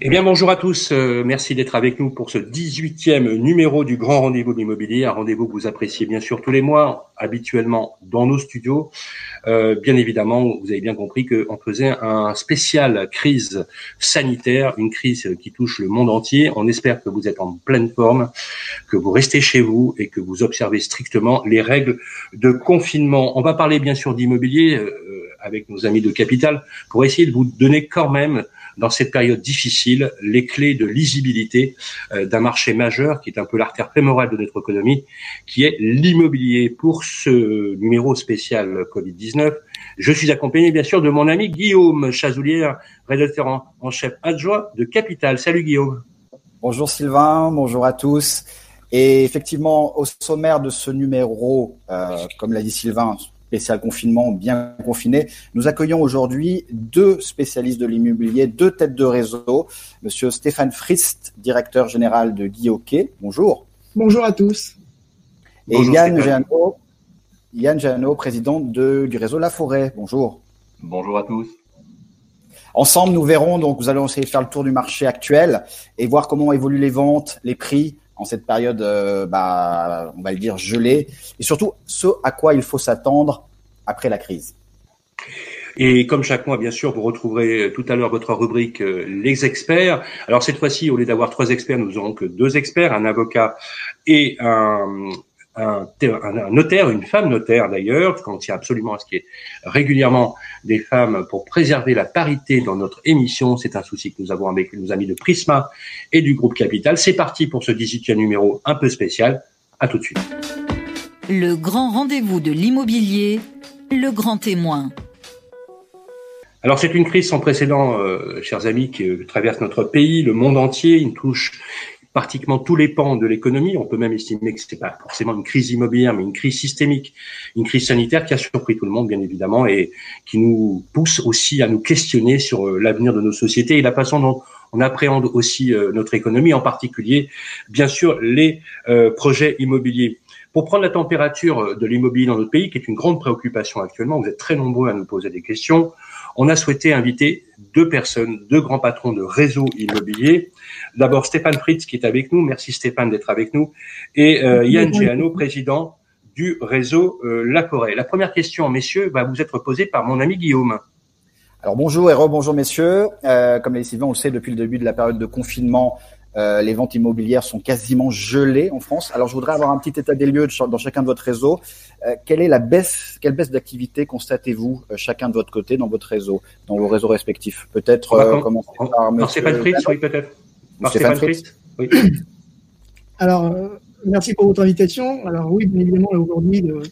Eh bien, bonjour à tous. Euh, merci d'être avec nous pour ce 18e numéro du Grand Rendez-vous de l'immobilier. Un rendez-vous que vous appréciez bien sûr tous les mois, habituellement dans nos studios. Euh, bien évidemment, vous avez bien compris qu'on faisait un spécial crise sanitaire, une crise qui touche le monde entier. On espère que vous êtes en pleine forme, que vous restez chez vous et que vous observez strictement les règles de confinement. On va parler bien sûr d'immobilier euh, avec nos amis de Capital pour essayer de vous donner quand même dans cette période difficile les clés de lisibilité euh, d'un marché majeur qui est un peu l'artère fémorale de notre économie, qui est l'immobilier. Pour ce numéro spécial Covid-19, je suis accompagné bien sûr de mon ami Guillaume Chazoulière, rédacteur en chef adjoint de Capital. Salut Guillaume. Bonjour Sylvain, bonjour à tous. Et effectivement, au sommaire de ce numéro, euh, comme l'a dit Sylvain, spécial confinement, bien confiné. Nous accueillons aujourd'hui deux spécialistes de l'immobilier, deux têtes de réseau. Monsieur Stéphane Frist, directeur général de Guy Bonjour. Bonjour à tous. Et Yann Jeannot, Yann Jeannot, président de, du réseau La Forêt. Bonjour. Bonjour à tous. Ensemble, nous verrons, donc, nous allons essayer de faire le tour du marché actuel et voir comment évoluent les ventes, les prix, en cette période, euh, bah, on va le dire, gelée, et surtout ce à quoi il faut s'attendre après la crise. Et comme chaque mois, bien sûr, vous retrouverez tout à l'heure votre rubrique euh, Les experts. Alors cette fois-ci, au lieu d'avoir trois experts, nous n'aurons que deux experts, un avocat et un, un, notaire, une femme notaire d'ailleurs, quand on tient absolument à ce qui est régulièrement des femmes pour préserver la parité dans notre émission. C'est un souci que nous avons avec nos amis de Prisma et du groupe Capital. C'est parti pour ce 18e numéro un peu spécial. À tout de suite. Le grand rendez-vous de l'immobilier, le grand témoin. Alors c'est une crise sans précédent, euh, chers amis, qui traverse notre pays, le monde entier. Il touche pratiquement tous les pans de l'économie. On peut même estimer que c'est pas forcément une crise immobilière, mais une crise systémique, une crise sanitaire qui a surpris tout le monde, bien évidemment, et qui nous pousse aussi à nous questionner sur euh, l'avenir de nos sociétés et la façon dont on appréhende aussi euh, notre économie, en particulier, bien sûr, les euh, projets immobiliers. Pour prendre la température de l'immobilier dans notre pays, qui est une grande préoccupation actuellement, vous êtes très nombreux à nous poser des questions. On a souhaité inviter deux personnes, deux grands patrons de réseaux immobiliers D'abord Stéphane Fritz qui est avec nous. Merci Stéphane d'être avec nous. Et euh, Yann Giano, président du réseau euh, La Corée. La première question, messieurs, va vous être posée par mon ami Guillaume. Alors bonjour et rebonjour messieurs. Euh, comme les Sylvain, on le sait depuis le début de la période de confinement, euh, les ventes immobilières sont quasiment gelées en France. Alors je voudrais avoir un petit état des lieux dans chacun de votre réseau. Euh, quelle est la baisse, quelle baisse d'activité constatez-vous euh, chacun de votre côté dans votre réseau, dans vos réseaux respectifs? Peut-être commencer par, Stéphane Fritz, oui peut-être. Alors, euh, merci pour votre invitation. Alors oui, bien évidemment, aujourd'hui, le,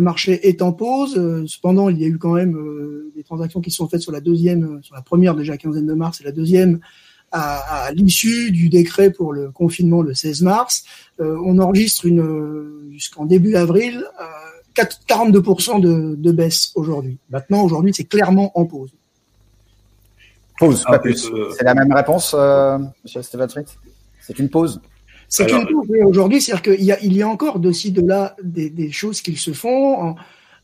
marché est en pause. Euh, cependant, il y a eu quand même euh, des transactions qui sont faites sur la deuxième, sur la première déjà quinzaine de mars et la deuxième à, l'issue du décret pour le confinement le 16 mars. on enregistre une jusqu'en début avril 42% de, de baisse aujourd'hui. Maintenant, aujourd'hui, c'est clairement en pause. Pause, pas plus. Euh, c'est la même réponse, euh, Monsieur Stéphane C'est une pause. C'est une pause. Aujourd'hui, c'est-à-dire qu'il y a, il y a encore de de là des, des choses qui se font,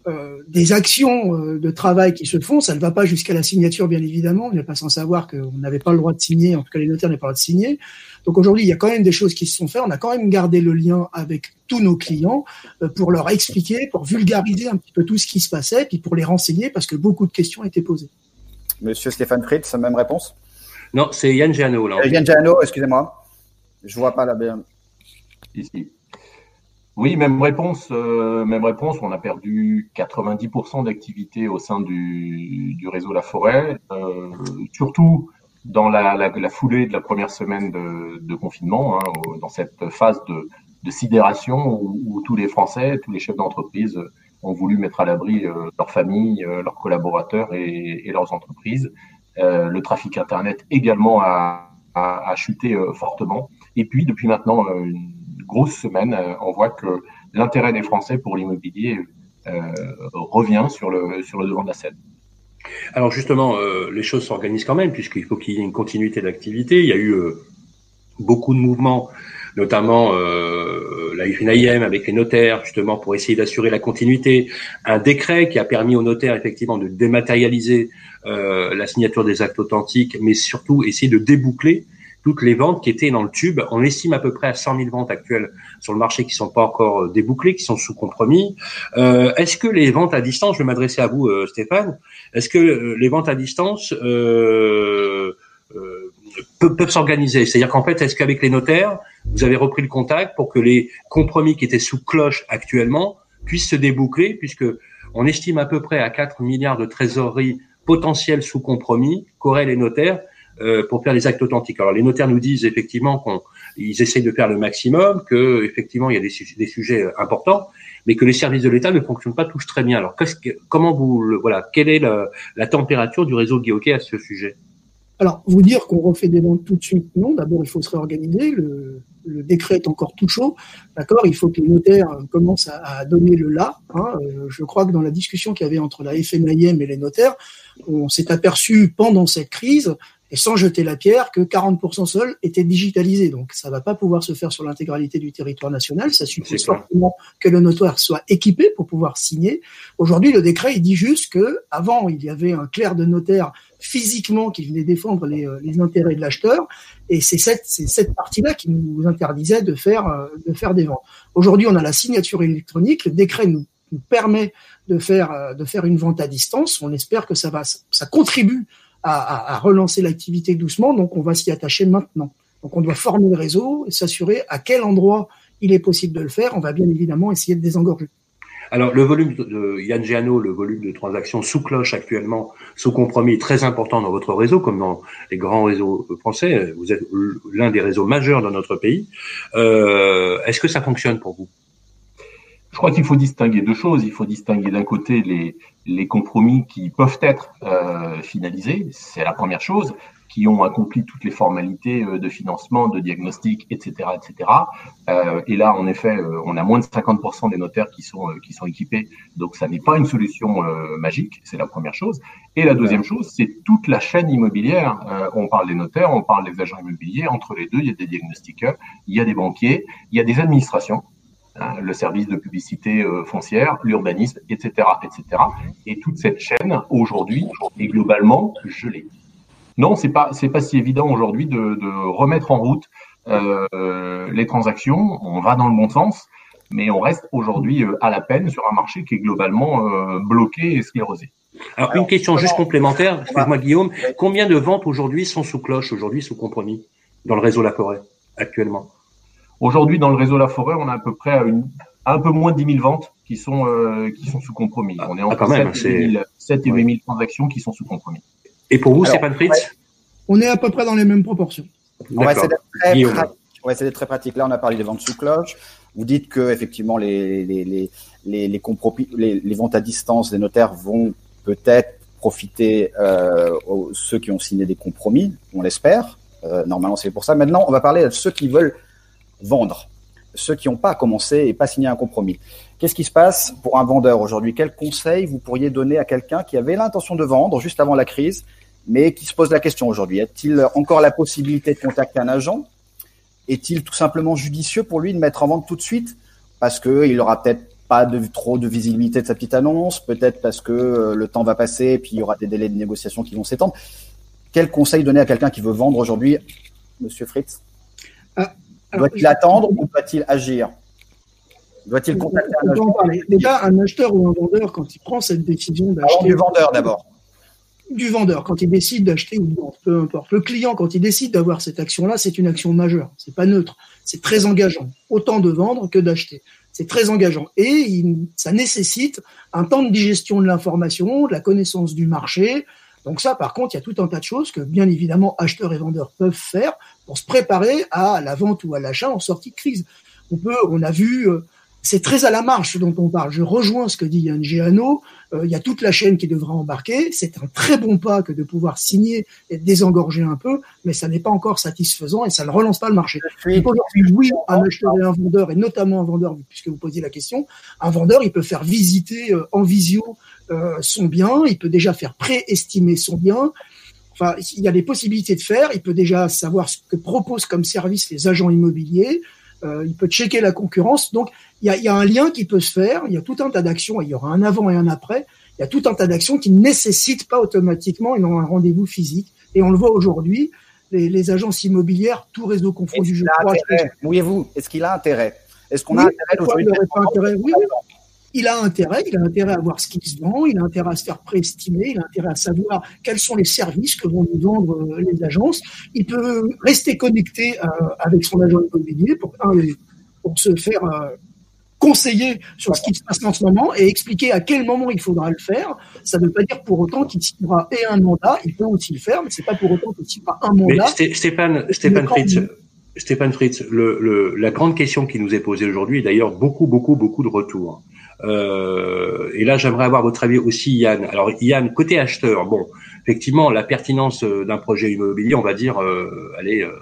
euh, des actions euh, de travail qui se font. Ça ne va pas jusqu'à la signature, bien évidemment. On n'est pas sans savoir qu'on n'avait pas le droit de signer. En tout cas, les notaires n'avaient pas le droit de signer. Donc aujourd'hui, il y a quand même des choses qui se sont faites. On a quand même gardé le lien avec tous nos clients pour leur expliquer, pour vulgariser un petit peu tout ce qui se passait, puis pour les renseigner parce que beaucoup de questions étaient posées. Monsieur Stéphane Fritz, même réponse Non, c'est Yann Giano. Là. Euh, Yann Giano, excusez-moi. Je ne vois pas la BM. Ici. Oui, même réponse. Euh, même réponse. On a perdu 90% d'activité au sein du, réseau La Forêt, euh, surtout dans la, foulée de la première semaine de, confinement, hein, dans cette phase de, sidération où, tous les Français, tous les chefs d'entreprise ont voulu mettre à l'abri euh, leurs familles, euh, leurs collaborateurs et, et leurs entreprises. Euh, le trafic Internet également a, a, a chuté fortement. Et puis, depuis maintenant une grosse semaine, on voit que l'intérêt des Français pour l'immobilier revient sur le, sur le devant de la scène. Alors justement, euh, les choses s'organisent quand même puisqu'il faut qu'il y ait une continuité d'activité. Il y a eu euh, beaucoup de mouvements, notamment euh, la FNIM avec les notaires, justement pour essayer d'assurer la continuité. Un décret qui a permis aux notaires effectivement de dématérialiser la signature des actes authentiques, mais surtout essayer de déboucler toutes les ventes qui étaient dans le tube. On estime à peu près à 100 000 ventes actuelles sur le marché qui sont pas encore euh, débouclées, qui sont sous compromis. Euh, est-ce que les ventes à distance, je vais m'adresser à vous, euh, Stéphane, est-ce que euh, les ventes à distance euh, peuvent, peuvent s'organiser C'est-à-dire qu'en fait, est-ce qu'avec les notaires, vous avez repris le contact pour que les compromis qui étaient sous cloche actuellement puissent se déboucler, puisque on estime à peu près à 4 milliards de trésorerie potentielle sous compromis qu'auraient les notaires euh, pour faire les actes authentiques. Alors les notaires nous disent effectivement qu'ils essayent de faire le maximum, que effectivement il y a des, des sujets euh, importants, mais que les services de l'État ne fonctionnent pas tous très bien. Alors que, comment vous voilà quelle est la, la température du réseau Guy à ce sujet? Alors, vous dire qu'on refait des ventes tout de suite, non. D'abord, il faut se réorganiser. Le, décret est encore tout chaud. D'accord Il faut que les notaires commencent à, donner le là. Hein. Euh, je crois que dans la discussion qu'il y avait entre la FNIM et les notaires, on s'est aperçu pendant cette crise et sans jeter la pierre que 40% seuls étaient digitalisés. Donc ça va pas pouvoir se faire sur l'intégralité du territoire national. Ça suppose forcément que le notaire soit équipé pour pouvoir signer. Aujourd'hui, le décret il dit juste que avant il y avait un clerc de notaire physiquement qui venait défendre les, euh, les intérêts de l'acheteur, et c'est cette, cette partie-là qui nous interdisait de faire, euh, de faire des ventes. Aujourd'hui, on a la signature électronique. Le décret nous, nous permet de faire, euh, de faire une vente à distance. On espère que ça va, ça contribue à, relancer l'activité doucement, donc on va s'y attacher maintenant. Donc on doit former le réseau et s'assurer à quel endroit il est possible de le faire. On va bien évidemment essayer de désengorger. Alors le volume de Yann Giano, le volume de transactions sous cloche actuellement, sous compromis, très important dans votre réseau, comme dans les grands réseaux français. Vous êtes l'un des réseaux majeurs dans notre pays. Euh, Est-ce que ça fonctionne pour vous? Je crois qu'il faut distinguer deux choses. Il faut distinguer d'un côté les, les compromis qui peuvent être euh, finalisés, c'est la première chose, qui ont accompli toutes les formalités euh, de financement, de diagnostic, etc., etc. Euh, et là, en effet, euh, on a moins de 50% des notaires qui sont qui sont équipés, donc ça n'est pas une solution magique. C'est la première chose. Et la deuxième chose, c'est toute la chaîne immobilière. on parle des notaires, on parle des agents immobiliers. Entre les deux, il y a des diagnostiqueurs, il y a des banquiers, il y a des administrations Hein, le service de publicité euh, foncière, l'urbanisme, etc., etc. Et toute cette chaîne aujourd'hui est globalement gelée. Non, c'est pas c'est pas si évident aujourd'hui de, de, remettre en route euh, les transactions. On va dans le bon sens, mais on reste aujourd'hui euh, à la peine sur un marché qui est globalement euh, bloqué et sclérosé. Alors, une question juste complémentaire, excuse-moi Guillaume, combien de ventes aujourd'hui sont sous cloche, aujourd'hui sous compromis dans le réseau La Forêt actuellement? Aujourd'hui, dans le réseau La Forêt, on a à peu près une, un peu moins de 10 000 ventes qui sont, euh, qui sont sous compromis. on est ah, entre ah, 7, et 000, 7 et 8 000 transactions qui sont sous compromis. Et pour vous, Stéphane Fritz On est à peu près dans les mêmes proportions. On va essayer d'être très, pratique. très pratique. Là, on a parlé des ventes sous cloche. Vous dites que effectivement les, les, les, les, les, les, les ventes à distance des notaires vont peut-être profiter euh, aux, ceux qui ont signé des compromis, on l'espère. Euh, normalement, c'est pour ça. Maintenant, on va parler de ceux qui veulent vendre, ceux qui n'ont pas commencé et pas signé un compromis. Qu'est-ce qui se passe pour un vendeur aujourd'hui? Quel conseil vous pourriez donner à quelqu'un qui avait l'intention de vendre juste avant la crise, mais qui se pose la question aujourd'hui? A-t-il encore la possibilité de contacter un agent? Est-il tout simplement judicieux pour lui de mettre en vente tout de suite? Parce qu'il n'aura peut-être pas trop de visibilité de sa petite annonce, peut-être parce que euh, le temps va passer et puis il y aura des délais de négociation qui vont s'étendre. Quel conseil donner à quelqu'un qui veut vendre aujourd'hui, Monsieur Fritz? Ah, Doit-il attendre ou doit-il agir? Doit-il contacter un acheteur Déjà, un acheteur ou un vendeur, quand il prend cette décision d'acheter. du vendeur d'abord. Du vendeur, quand il décide d'acheter ou de vendre, peu importe. Le client, quand il décide d'avoir cette action-là, c'est une action majeure. C'est pas neutre. C'est très engageant. Autant de vendre que d'acheter. C'est très engageant. Et il, ça nécessite un temps de digestion de l'information, de la connaissance du marché, donc ça, par contre, il y a tout un tas de choses que, bien évidemment, acheteurs et vendeurs peuvent faire pour se préparer à la vente ou à l'achat en sortie de crise. On peut, on a vu, euh, c'est très à la marche ce dont on parle. Je rejoins ce que dit Yann Giano. Euh, il y a toute la chaîne qui devra embarquer. C'est un très bon pas que de pouvoir signer et désengorger un peu, mais ça n'est pas encore satisfaisant et ça ne relance pas le marché. oui, un acheteur et un vendeur, et notamment un vendeur, puisque vous posiez la question, un vendeur, il peut faire visiter euh, en visio son bien, il peut déjà faire préestimer son bien. Enfin, il y a des possibilités de faire. Il peut déjà savoir ce que proposent comme service les agents immobiliers. Euh, il peut checker la concurrence. Donc, il y a, y a, un lien qui peut se faire. Il y a tout un tas d'actions. Il y aura un avant et un après. Il y a tout un tas d'actions qui ne nécessitent pas automatiquement un rendez-vous physique. Et on le voit aujourd'hui. Les, les, agences immobilières, tout réseau confondu, je crois. Mouillez-vous. Est-ce qu'il a intérêt? Est-ce qu'on a intérêt oui, il a intérêt, il a intérêt à voir ce qui se vend, il a intérêt à se faire préestimer, il a intérêt à savoir quels sont les services que vont lui vendre euh, les agences. Il peut rester connecté euh, avec son agent immobilier pour, pour se faire euh, conseiller sur ce qui se passe en ce moment et expliquer à quel moment il faudra le faire. Ça ne veut pas dire pour autant qu'il signera et un mandat, il peut aussi le faire, mais c'est pas pour autant qu'il signera un mandat. Mais Stéphane, Stéphane Fritz, Stéphane Fritz, le, le, la grande question qui nous est posée aujourd'hui, d'ailleurs beaucoup, beaucoup, beaucoup de retours. Euh, et là, j'aimerais avoir votre avis aussi, Yann. Alors, Yann, côté acheteur, bon, effectivement, la pertinence euh, d'un projet immobilier, on va dire, euh, elle est euh,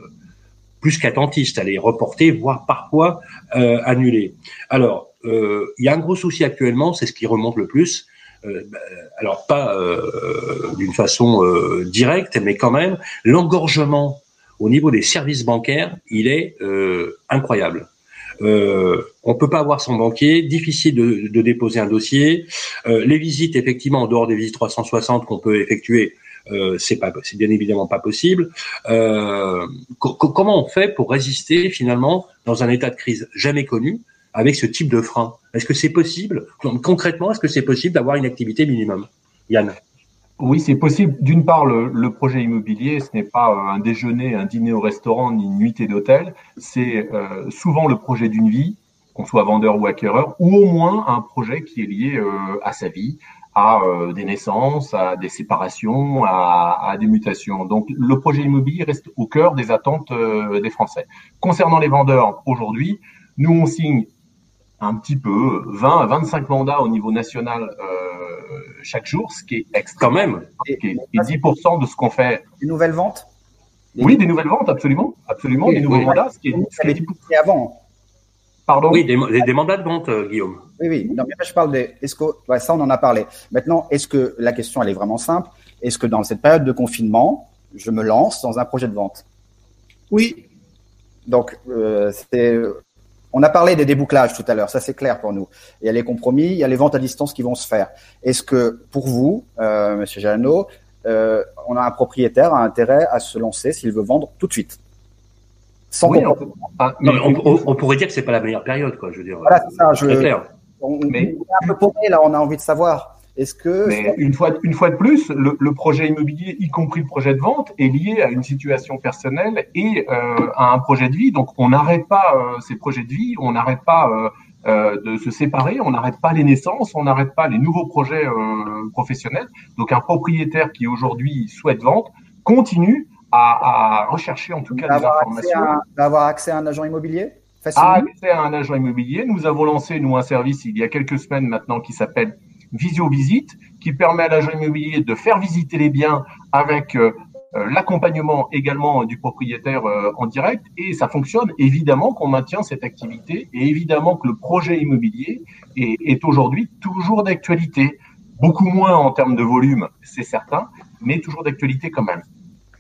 plus qu'attentiste, elle est reportée, voire parfois euh, annulée. Alors, euh, il y a un gros souci actuellement, c'est ce qui remonte le plus. Bah, alors, pas d'une façon directe, mais quand même, l'engorgement au niveau des services bancaires, il est incroyable. Euh, on peut pas avoir son banquier, difficile de, déposer un dossier. Euh, les visites, effectivement, en dehors des visites 360 qu'on peut effectuer, euh, c'est bien évidemment pas possible. Euh, comment on fait pour résister finalement dans un état de crise jamais connu avec ce type de frein? Est-ce que c'est possible? Concrètement Est-ce que c'est possible d'avoir une activité minimum? Yann oui, c'est possible. D'une part, le, projet immobilier, ce n'est pas euh, un déjeuner, un dîner au restaurant, ni une nuitée d'hôtel. C'est euh, souvent le projet d'une vie, qu'on soit vendeur ou acquéreur, ou au moins un projet qui est lié euh, à sa vie, à des naissances, à des séparations, à, des mutations. Donc, le projet immobilier reste au cœur des attentes des Français. Concernant les vendeurs, aujourd'hui, nous, on signe un petit peu 20 à 25 mandats au niveau national euh, chaque jour, ce qui est extrêmement même, et, qui est, 10% de ce qu'on fait. Des nouvelles ventes? Oui, des nouvelles ventes, absolument, absolument, des nouveaux mandats, ce qui est, ce qui est avant. Pardon? Oui, des, des, mandats de vente, euh, Guillaume. Oui, oui. Non, mais je parle des. Est-ce que ouais, ça, on en a parlé. Maintenant, est-ce que la question, elle est vraiment simple Est-ce que dans cette période de confinement, je me lance dans un projet de vente? Oui. Donc, euh, c'est on a parlé des débouclages tout à l'heure, ça c'est clair pour nous. Il y a les compromis, il y a les ventes à distance qui vont se faire. Est-ce que pour vous, euh, Monsieur Jalano, euh, on a un propriétaire a intérêt à se lancer s'il veut vendre tout de suite? Sans oui, on, pourrait dire que c'est pas la meilleure période, quoi. Je veux dire. Voilà, c'est ça. Je, clair. On, mais, est un peu paumé là, on a envie de savoir. Est-ce que Mais une fois, une fois de plus, le, le, projet immobilier, y compris le projet de vente, est lié à une situation personnelle et euh, à un projet de vie. Donc, on n'arrête pas euh, ces projets de vie, on n'arrête pas euh, de se séparer, on n'arrête pas les naissances, on n'arrête pas les nouveaux projets professionnels. Donc, un propriétaire qui aujourd'hui souhaite vendre continue à, à rechercher en tout cas des informations. À, avoir accès à un agent immobilier à accès à un agent immobilier. Nous avons lancé, nous, un service il y a quelques semaines maintenant qui s'appelle visio-visite qui permet à l'agent immobilier de faire visiter les biens avec euh, euh, l'accompagnement également du propriétaire euh, en direct. Et ça fonctionne évidemment qu'on maintient cette activité. Et évidemment que le projet immobilier est, est aujourd'hui toujours d'actualité. Beaucoup moins en termes de volume c'est certain mais toujours d'actualité quand même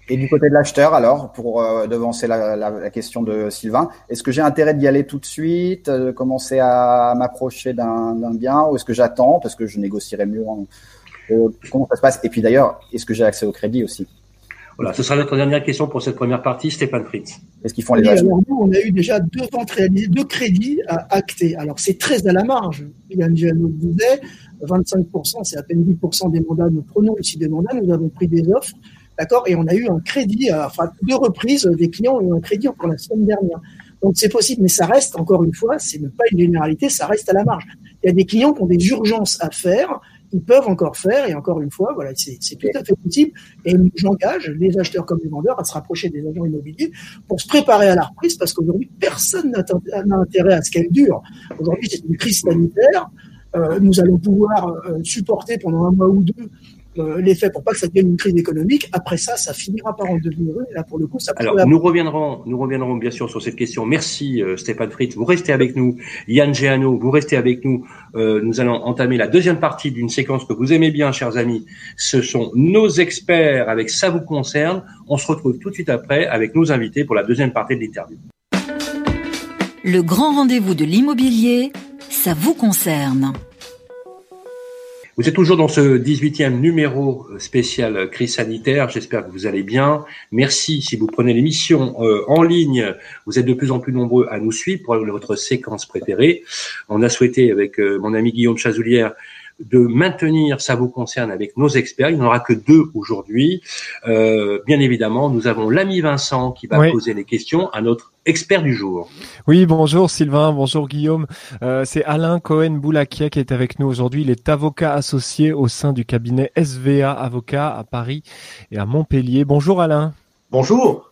et du côté de l'acheteur, alors, pour euh, devancer la, la, la, question de Sylvain, est-ce que j'ai intérêt d'y aller tout de suite, de commencer à m'approcher d'un bien, ou est-ce que j'attends parce que je négocierai mieux en, euh, Comment ça se passe Et puis d'ailleurs, est-ce que j'ai accès au crédit aussi? Voilà, ce sera notre dernière question pour cette première partie, Stéphane Fritz. Est-ce qu'ils font les alors, nous, on a eu déjà deux ventes réalisées, deux crédits à acter. Alors, c'est très à la marge. Yann Giano disait, 25%, c'est à peine 10% des mandats. Nous prenons ici des mandats, nous avons pris des offres. D'accord Et on a eu un crédit, euh, enfin deux reprises, euh, des clients ont eu un crédit encore la semaine dernière. Donc c'est possible, mais ça reste, encore une fois, c'est pas une généralité, ça reste à la marge. Il y a des clients qui ont des urgences à faire ils peuvent encore faire, et encore une fois, voilà, c'est tout à fait possible. Et j'engage les acheteurs comme les vendeurs à se rapprocher des agents immobiliers pour se préparer à la reprise, parce qu'aujourd'hui, personne n'a intérêt à ce qu'elle dure. Aujourd'hui, c'est une crise sanitaire. Euh, nous allons pouvoir supporter pendant un mois ou deux euh, l'effet pour pas que ça devienne une crise économique. Après ça, ça finira par en devenir une. Et là, pour le coup, ça. Alors, nous reviendrons, nous reviendrons bien sûr sur cette question. Merci euh, Stéphane Fritz. Vous restez avec nous. Yann Géano, vous restez avec nous. Euh, nous allons entamer la deuxième partie d'une séquence que vous aimez bien, chers amis. Ce sont nos experts avec ça vous concerne. On se retrouve tout de suite après avec nos invités pour la deuxième partie de l'interview. Le grand rendez-vous de l'immobilier, ça vous concerne. Vous êtes toujours dans ce 18e numéro spécial crise sanitaire. J'espère que vous allez bien. Merci si vous prenez l'émission euh, en ligne. Vous êtes de plus en plus nombreux à nous suivre pour votre séquence préférée. On a souhaité avec euh, mon ami Guillaume Chazoulière de maintenir ça vous concerne avec nos experts. Il n'y en aura que deux aujourd'hui. Euh, bien évidemment, nous avons l'ami Vincent qui va poser les questions à notre expert du jour. Oui, bonjour Sylvain, bonjour Guillaume. Euh, c'est Alain Cohen-Boulakia qui est avec nous aujourd'hui. Il est avocat associé au sein du cabinet SVA Avocat à Paris et à Montpellier. Bonjour Alain. Bonjour.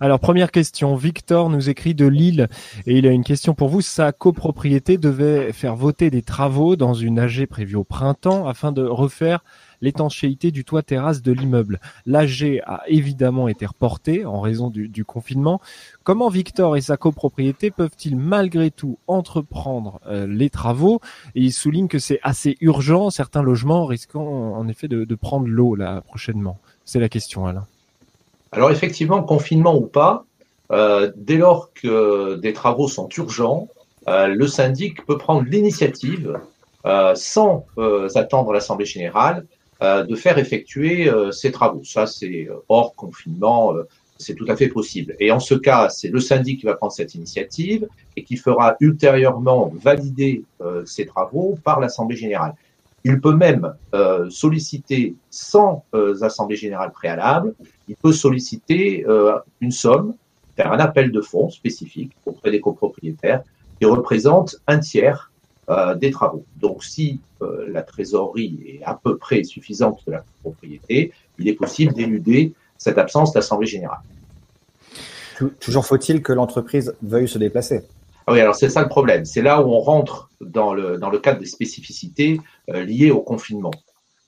Alors première question, Victor nous écrit de Lille et il a une question pour vous. Sa copropriété devait faire voter des travaux dans une AG prévue au printemps afin de refaire l'étanchéité du toit terrasse de l'immeuble. L'AG a évidemment été reporté en raison du, confinement. Comment Victor et sa copropriété peuvent-ils malgré tout entreprendre euh, les travaux? Et il souligne que c'est assez urgent, certains logements risquant en effet de, de prendre l'eau là prochainement. C'est la question Alain. Alors effectivement, confinement ou pas, euh, dès lors que des travaux sont urgents, euh, le syndic peut prendre l'initiative, euh, sans attendre l'Assemblée générale, de faire effectuer ces travaux. Ça, c'est hors confinement, c'est tout à fait possible. Et en ce cas, c'est le syndic qui va prendre cette initiative et qui fera ultérieurement valider ces travaux par l'Assemblée générale. Il peut même euh, solliciter sans euh, assemblée générale préalable, il peut solliciter euh, une somme, faire un appel de fonds spécifique auprès des copropriétaires qui représente un tiers des travaux. Donc si la trésorerie est à peu près suffisante de la propriété, il est possible d'éluder cette absence d'assemblée générale. Toujours faut-il que l'entreprise veuille se déplacer. Ah oui, alors c'est ça le problème. C'est là où on rentre dans le, dans le cadre des spécificités euh, liées au confinement.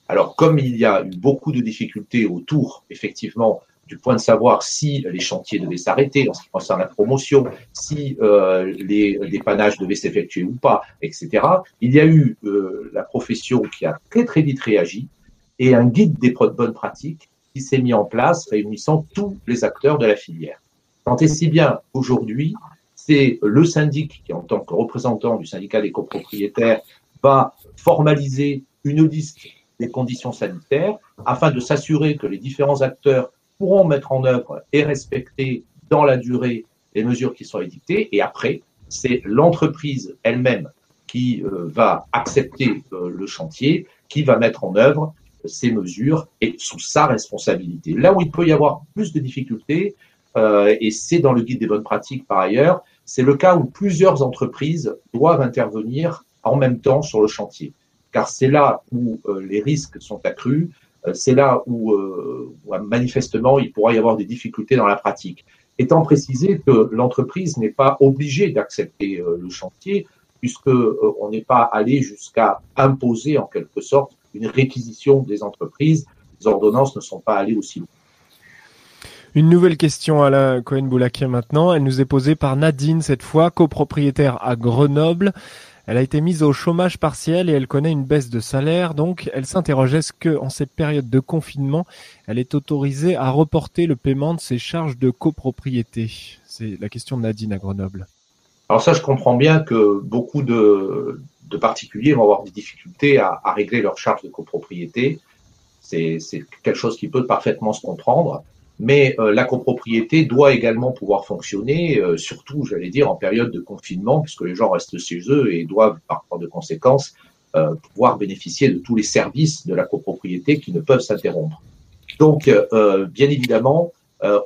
Alors, comme il y a eu beaucoup de difficultés autour, effectivement, du point de savoir si les chantiers devaient s'arrêter en ce qui concerne la promotion, si euh, les dépannages devaient s'effectuer ou pas, etc. Il y a eu euh, la profession qui a très très vite réagi et un guide des bonnes pratiques qui s'est mis en place réunissant tous les acteurs de la filière. Tant et si bien aujourd'hui, c'est le syndic qui, en tant que représentant du syndicat des copropriétaires, va formaliser une liste des conditions sanitaires afin de s'assurer que les différents acteurs pourront mettre en œuvre et respecter dans la durée les mesures qui sont édictées. Et après, c'est l'entreprise elle-même qui euh, va accepter euh, le chantier, qui va mettre en œuvre ces mesures et sous sa responsabilité. Là où il peut y avoir plus de difficultés, euh, et c'est dans le guide des bonnes pratiques par ailleurs, c'est le cas où plusieurs entreprises doivent intervenir en même temps sur le chantier, car c'est là où euh, les risques sont accrus, euh, c'est là où, euh, manifestement il pourra y avoir des difficultés dans la pratique. Étant précisé que l'entreprise n'est pas obligée d'accepter le chantier, puisque on n'est pas allé jusqu'à imposer en quelque sorte une réquisition des entreprises. Les ordonnances ne sont pas allées aussi loin. Une nouvelle question à la Cohen-Boulakia maintenant. Elle nous est posée par Nadine, cette fois, copropriétaire à Grenoble. Elle a été mise au chômage partiel et elle connaît une baisse de salaire. Donc, elle s'interroge est-ce que, en cette période de confinement, elle est autorisée à reporter le paiement de ses charges de copropriété? C'est la question de Nadine à Grenoble. Alors ça, je comprends bien que beaucoup de, particuliers vont avoir des difficultés à régler leurs charges de copropriété. C'est quelque chose qui peut parfaitement se comprendre mais euh, la copropriété doit également pouvoir fonctionner, euh, surtout, j'allais dire, en période de confinement, puisque les gens restent chez eux et doivent, par de conséquence, euh, pouvoir bénéficier de tous les services de la copropriété qui ne peuvent s'interrompre. Donc, bien évidemment,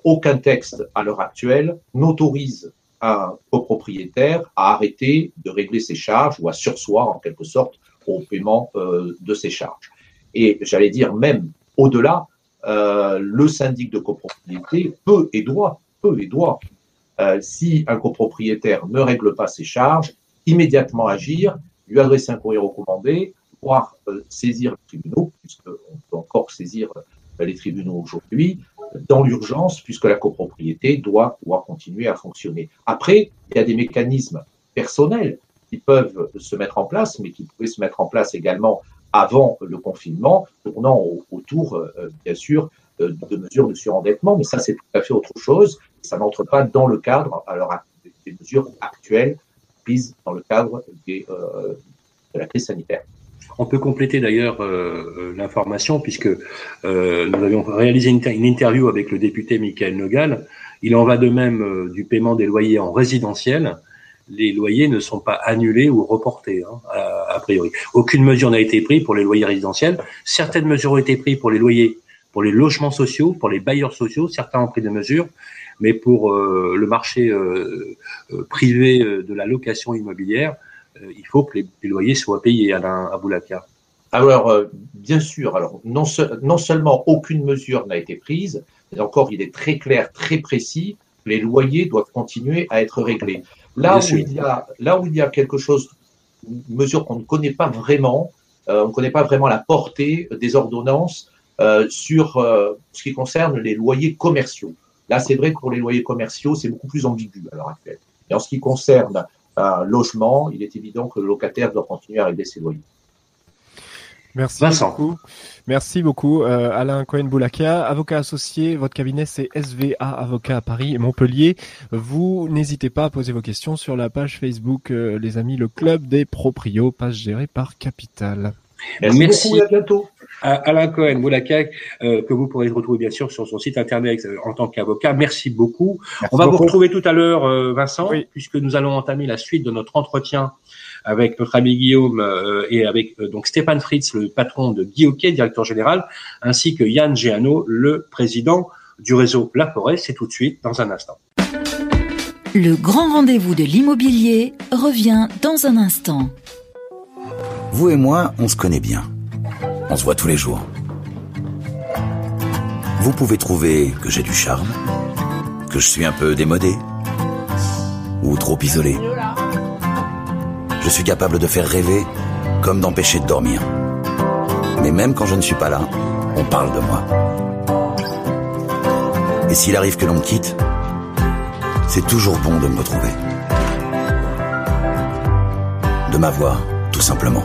aucun texte à l'heure actuelle n'autorise un copropriétaire à arrêter de régler ses charges ou à sursoir en quelque sorte au paiement de ces charges. Et j'allais dire même au-delà, le syndic de copropriété peut et doit, peut et doit, si un copropriétaire ne règle pas ses charges, immédiatement agir, lui adresser un courrier recommandé, voire saisir les tribunaux, puisqu'on peut encore saisir les tribunaux aujourd'hui, dans l'urgence, puisque la copropriété doit pouvoir continuer à fonctionner. Après, il y a des mécanismes personnels qui peuvent se mettre en place, mais qui pouvaient se mettre en place également avant le confinement, tournant autour, euh, bien sûr, de, mesures de surendettement, mais ça, c'est tout à fait autre chose. Ça n'entre pas dans le cadre alors, des mesures actuelles prises dans le cadre euh, de la crise sanitaire. On peut compléter d'ailleurs euh, euh, l'information puisque euh, nous avions réalisé une, interview avec le député Michael Nogal. Il en va de même du paiement des loyers en résidentiel. Les loyers ne sont pas annulés ou reportés, hein, a, priori. Aucune mesure n'a été prise pour les loyers résidentiels. Certaines mesures ont été prises pour les loyers, pour les logements sociaux, pour les bailleurs sociaux. Certains ont pris des mesures, mais pour le marché privé de la location immobilière, euh, il faut que les, loyers soient payés, Alain Aboulaka. Alors, euh, bien sûr, alors non, non seulement aucune mesure n'a été prise, mais encore il est très clair, très précis, les loyers doivent continuer à être réglés. Là où, il y a, là où il y a quelque chose, une mesure qu'on ne connaît pas vraiment, euh, on ne connaît pas vraiment la portée des ordonnances sur ce qui concerne les loyers commerciaux. Là, c'est vrai que pour les loyers commerciaux, c'est beaucoup plus ambigu à l'heure actuelle. Et en ce qui concerne un logement, il est évident que le locataire doit continuer à régler ses loyers. Merci beaucoup. Merci beaucoup, euh, Alain Cohen-Boulaka, avocat associé. Votre cabinet, c'est SVA Avocat à Paris et Montpellier. Vous n'hésitez pas à poser vos questions sur la page Facebook, euh, les amis, le club des proprios, page gérée par Capital. Merci, beaucoup, à bientôt. Alain Cohen, Moulaka, euh, que vous pourrez retrouver bien sûr sur son site internet euh, en tant qu'avocat. Merci beaucoup. On va vous retrouver tout à l'heure, euh, Vincent, puisque nous allons entamer la suite de notre entretien avec notre ami Guillaume et avec donc Stéphane Fritz, le patron de Guy directeur général, ainsi que Yann Géano, le président du réseau La Forêt. C'est tout de suite dans un instant. Le grand rendez-vous de l'immobilier revient dans un instant. Vous et moi, on se connaît bien. On se voit tous les jours. Vous pouvez trouver que j'ai du charme, que je suis un peu démodé, ou trop isolé. Je suis capable de faire rêver comme d'empêcher de dormir. Mais même quand je ne suis pas là, on parle de moi. Et s'il arrive que l'on me quitte, c'est toujours bon de me retrouver. De m'avoir, tout simplement.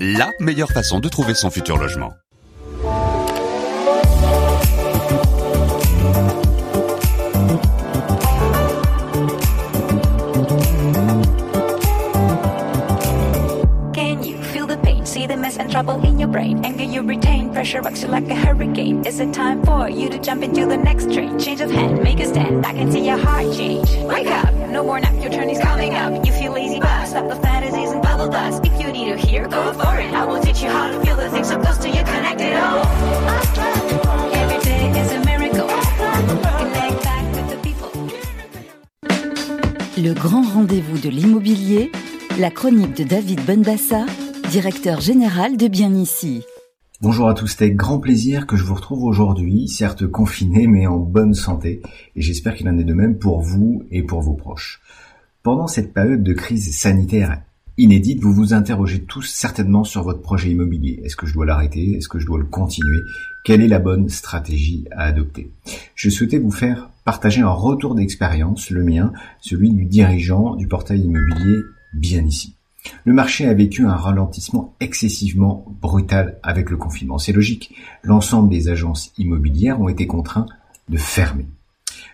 la meilleure façon de trouver son futur logement. Trouble in your brain. Anger you retain, pressure rocks you like a hurricane. Is it time for you to jump into the next train? Change of hand, make a stand. I can see your heart change. Wake up, no more nap, your turn is coming up. You feel lazy, but stop the fantasies and bubble dust. If you need to hear, go for it. I will teach you how to feel the things so close to you, connected. Oh, every day is a miracle. Connect back with the people. Le grand rendez-vous de l'immobilier, la chronique de David Benbassa, directeur général de Bien Ici. Bonjour à tous, c'est avec grand plaisir que je vous retrouve aujourd'hui, certes confiné mais en bonne santé, et j'espère qu'il en est de même pour vous et pour vos proches. Pendant cette période de crise sanitaire inédite, vous vous interrogez tous certainement sur votre projet immobilier. Est-ce que je dois l'arrêter? Est-ce que je dois le continuer? Quelle est la bonne stratégie à adopter? Je souhaitais vous faire partager un retour d'expérience, le mien, celui du dirigeant du portail immobilier bien ici. Le marché a vécu un ralentissement excessivement brutal avec le confinement. C'est logique. L'ensemble des agences immobilières ont été contraints de fermer.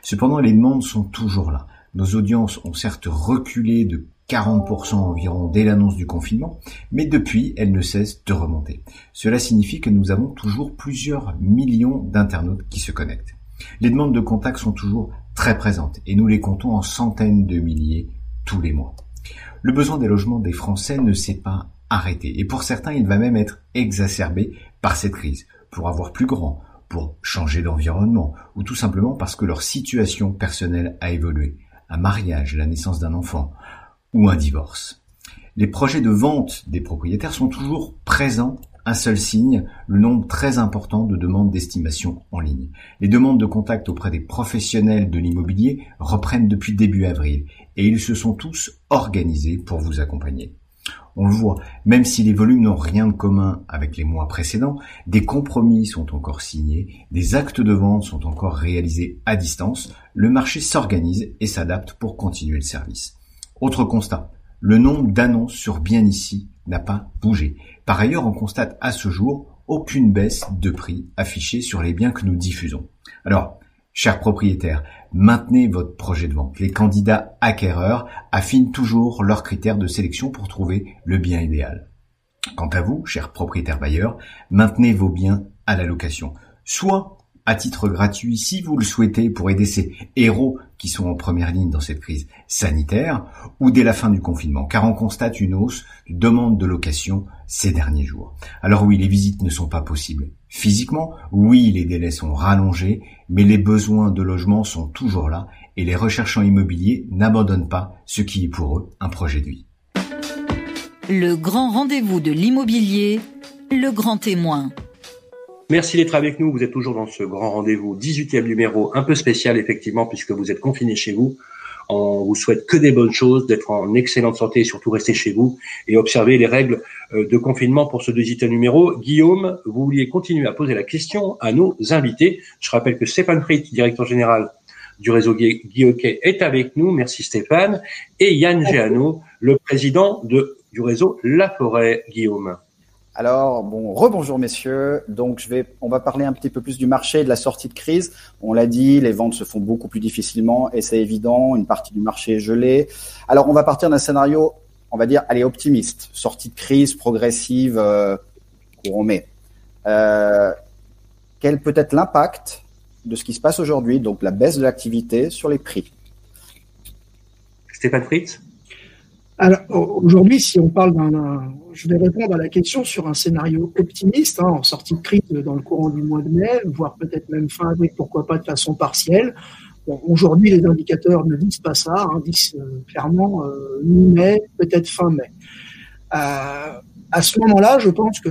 Cependant, les demandes sont toujours là. Nos audiences ont certes reculé de 40% environ dès l'annonce du confinement, mais depuis, elles ne cessent de remonter. Cela signifie que nous avons toujours plusieurs millions d'internautes qui se connectent. Les demandes de contact sont toujours très présentes et nous les comptons en centaines de milliers tous les mois. Le besoin des logements des Français ne s'est pas arrêté et pour certains il va même être exacerbé par cette crise, pour avoir plus grand, pour changer d'environnement ou tout simplement parce que leur situation personnelle a évolué. Un mariage, la naissance d'un enfant ou un divorce. Les projets de vente des propriétaires sont toujours présents un seul signe, le nombre très important de demandes d'estimation en ligne. Les demandes de contact auprès des professionnels de l'immobilier reprennent depuis début avril et ils se sont tous organisés pour vous accompagner. On le voit, même si les volumes n'ont rien de commun avec les mois précédents, des compromis sont encore signés, des actes de vente sont encore réalisés à distance, le marché s'organise et s'adapte pour continuer le service. Autre constat, le nombre d'annonces sur bien ici n'a pas bougé. Par ailleurs, on constate à ce jour aucune baisse de prix affichée sur les biens que nous diffusons. Alors, chers propriétaires, maintenez votre projet de vente. Les candidats acquéreurs affinent toujours leurs critères de sélection pour trouver le bien idéal. Quant à vous, chers propriétaires bailleurs, maintenez vos biens à la location. Soit à titre gratuit si vous le souhaitez pour aider ces héros qui sont en première ligne dans cette crise sanitaire ou dès la fin du confinement car on constate une hausse de demande de location ces derniers jours. Alors oui, les visites ne sont pas possibles. Physiquement, oui, les délais sont rallongés, mais les besoins de logement sont toujours là et les recherchants immobiliers n'abandonnent pas ce qui est pour eux un projet de vie. Le grand rendez-vous de l'immobilier, le grand témoin. Merci d'être avec nous. Vous êtes toujours dans ce grand rendez-vous, 18e numéro, un peu spécial effectivement, puisque vous êtes confinés chez vous. On vous souhaite que des bonnes choses, d'être en excellente santé et surtout rester chez vous et observer les règles euh, de confinement pour ce 18e numéro. Guillaume, vous vouliez continuer à poser la question à nos invités. Je rappelle que Stéphane Fritz, directeur général du réseau Guy est avec nous. Merci Stéphane. Et Yann Géano, le président de, du réseau La Forêt. Guillaume. Alors, bon, rebonjour messieurs. Donc, je vais, on va parler un petit peu plus du marché de la sortie de crise. On l'a dit, les ventes se font beaucoup plus difficilement et c'est évident. Une partie du marché est gelée. Alors, on va partir d'un scénario, on va dire, allez, optimiste. Sortie de crise progressive, euh, on met. Euh, quel peut être l'impact de ce qui se passe aujourd'hui, donc la baisse de l'activité sur les prix? Stéphane Fritz? Alors aujourd'hui, si on parle d'un, je vais répondre à la question sur un scénario optimiste, hein, en sortie de crise dans le courant du mois de mai, voire peut-être même fin avril, pourquoi pas de façon partielle. Bon, aujourd'hui, les indicateurs ne disent pas ça, hein, disent euh, clairement euh, mi-mai, peut-être fin mai. Euh, à ce moment-là, je pense que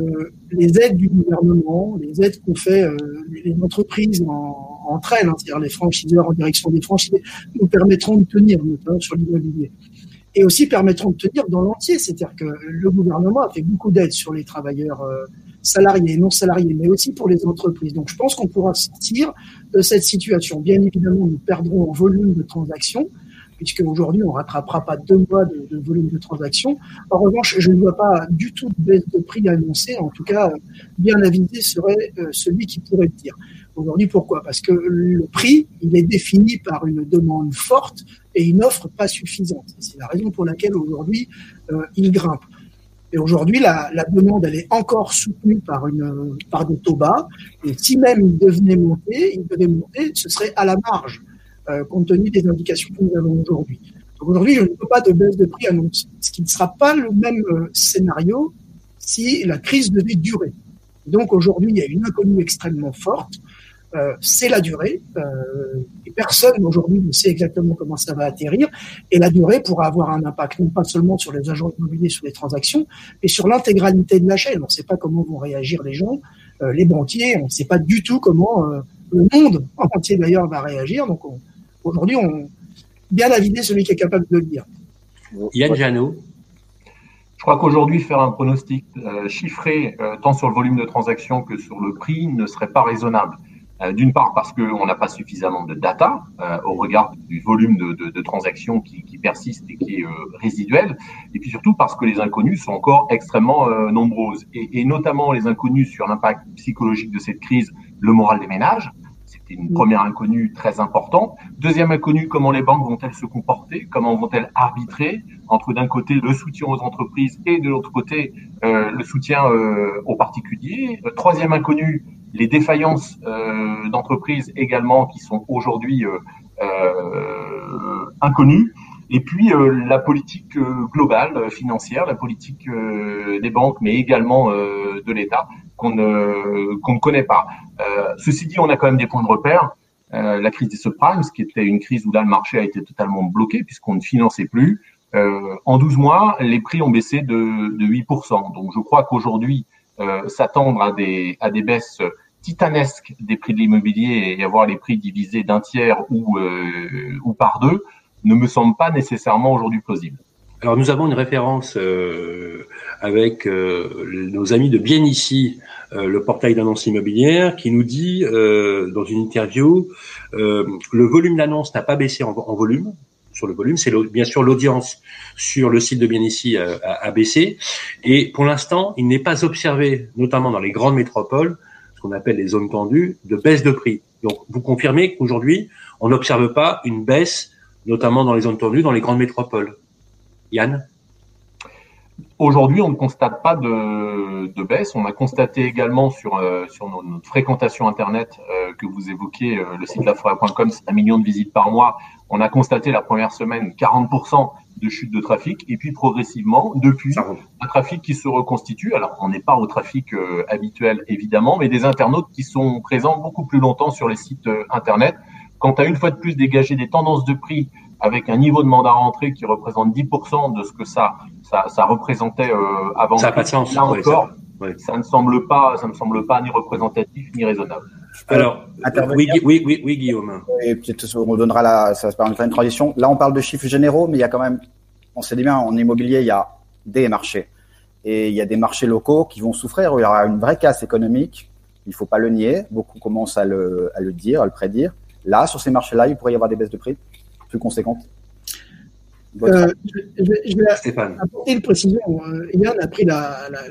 les aides du gouvernement, les aides qu'ont fait euh, les entreprises en, entre elles, hein, c'est-à-dire les franchiseurs en direction des franchisés, nous permettront de tenir, notamment sur l'immobilier et aussi permettront de tenir dans l'entier. C'est-à-dire que le gouvernement a fait beaucoup d'aides sur les travailleurs euh, salariés et non salariés, mais aussi pour les entreprises. Donc je pense qu'on pourra sortir de cette situation. Bien évidemment, nous perdrons en volume de transactions, puisque aujourd'hui on rattrapera pas deux mois de, de, volume de transactions. En revanche, je ne vois pas du tout de baisse de prix annoncée. En tout cas, bien avisé serait euh, celui qui pourrait le dire. Aujourd'hui, pourquoi? Parce que le prix, il est défini par une demande forte et une offre pas suffisante. C'est la raison pour laquelle aujourd'hui, euh, il grimpe. Et aujourd'hui, la, la, demande, elle est encore soutenue par, une, par des taux bas. Et si même il devenait monter, il devait monter, ce serait à la marge, euh, compte tenu des indications que nous avons aujourd'hui. Donc aujourd'hui, je ne veux pas de baisse de prix annoncée, ce qui ne sera pas le même euh, scénario si la crise devait durer. Donc aujourd'hui, il y a une inconnue extrêmement forte. Euh, c'est la durée. Euh, et personne aujourd'hui ne sait exactement comment ça va atterrir. Et la durée pourra avoir un impact non pas seulement sur les agents immobiliers, sur les transactions, mais sur l'intégralité de la chaîne. On ne sait pas comment vont réagir les gens, euh, les banquiers. On ne sait pas du tout comment euh, le monde entier d'ailleurs va réagir. Donc aujourd'hui, on bien aviser celui qui est capable de le dire. Yann Jano. Je crois qu'aujourd'hui, faire un pronostic euh, chiffré euh, tant sur le volume de transactions que sur le prix ne serait pas raisonnable. Euh, d'une part parce qu'on n'a pas suffisamment de data euh, au regard du volume de, de, de transactions qui, qui, persiste et qui est euh, résiduel, et puis surtout parce que les inconnus sont encore extrêmement nombreuses, et, et, notamment les inconnus sur l'impact psychologique de cette crise, le moral des ménages. C'était une première inconnue très importante. Deuxième inconnue, comment les banques vont-elles se comporter Comment vont-elles arbitrer entre d'un côté le soutien aux entreprises et de l'autre côté le soutien aux particuliers? Troisième inconnue, les défaillances euh, d'entreprises également qui sont aujourd'hui inconnues. Et puis la politique globale financière, la politique des banques, mais également de l'État qu'on ne, qu'on ne connaît pas. Euh, ceci dit, on a quand même des points de repère. Euh, la crise des subprimes, qui était une crise où là le marché a été totalement bloqué puisqu'on ne finançait plus. Euh, en 12 mois, les prix ont baissé de, de 8%. Donc je crois qu'aujourd'hui, euh, s'attendre à des, à des baisses titanesques des prix de l'immobilier et avoir les prix divisés d'un tiers ou, euh, par deux ne me semble pas nécessairement aujourd'hui plausible. Alors nous avons une référence euh, avec euh, nos amis de bien ici, euh, le portail d'annonces immobilières, qui nous dit dans une interview, le volume d'annonces n'a pas baissé en, volume. Sur le volume, c'est bien sûr l'audience sur le site de bien ici a, a baissé. Et pour l'instant, il n'est pas observé, notamment dans les grandes métropoles, qu'on appelle les zones tendues, de baisse de prix. Donc vous confirmez qu'aujourd'hui, on n'observe pas une baisse, notamment dans les zones tendues, dans les grandes métropoles. Yann? Aujourd'hui, on ne constate pas de, baisse. On a constaté également sur, euh, notre fréquentation Internet euh, que vous évoquez, euh, le site laforêt.com, c'est un million de visites par mois. On a constaté la première semaine 40% de chute de trafic et puis progressivement, depuis, un trafic qui se reconstitue. Alors, on n'est pas au trafic habituel, évidemment, mais des internautes qui sont présents beaucoup plus longtemps sur les sites Internet. Quant à une fois de plus dégager des tendances de prix avec un niveau de mandat rentré qui représente 10% de ce que ça, ça, ça représentait euh, avant. Ça n'a pas de sens. Là encore, ça, ne semble pas, ça ne semble pas ni représentatif ni raisonnable. Alors, oui, oui, oui, oui, Guillaume. Et peut-être on donnera la, ça se permettra une transition. Là, on parle de chiffres généraux, mais il y a quand même, on sait bien, en immobilier, il y a des marchés. Et il y a des marchés locaux qui vont souffrir, où il y aura une vraie casse économique. Il faut pas le nier. Beaucoup commencent à le, à le dire, à le prédire. Là, sur ces marchés-là, il pourrait y avoir des baisses de prix plus conséquente euh, je, vais apporter une précision. Euh, Yann a pris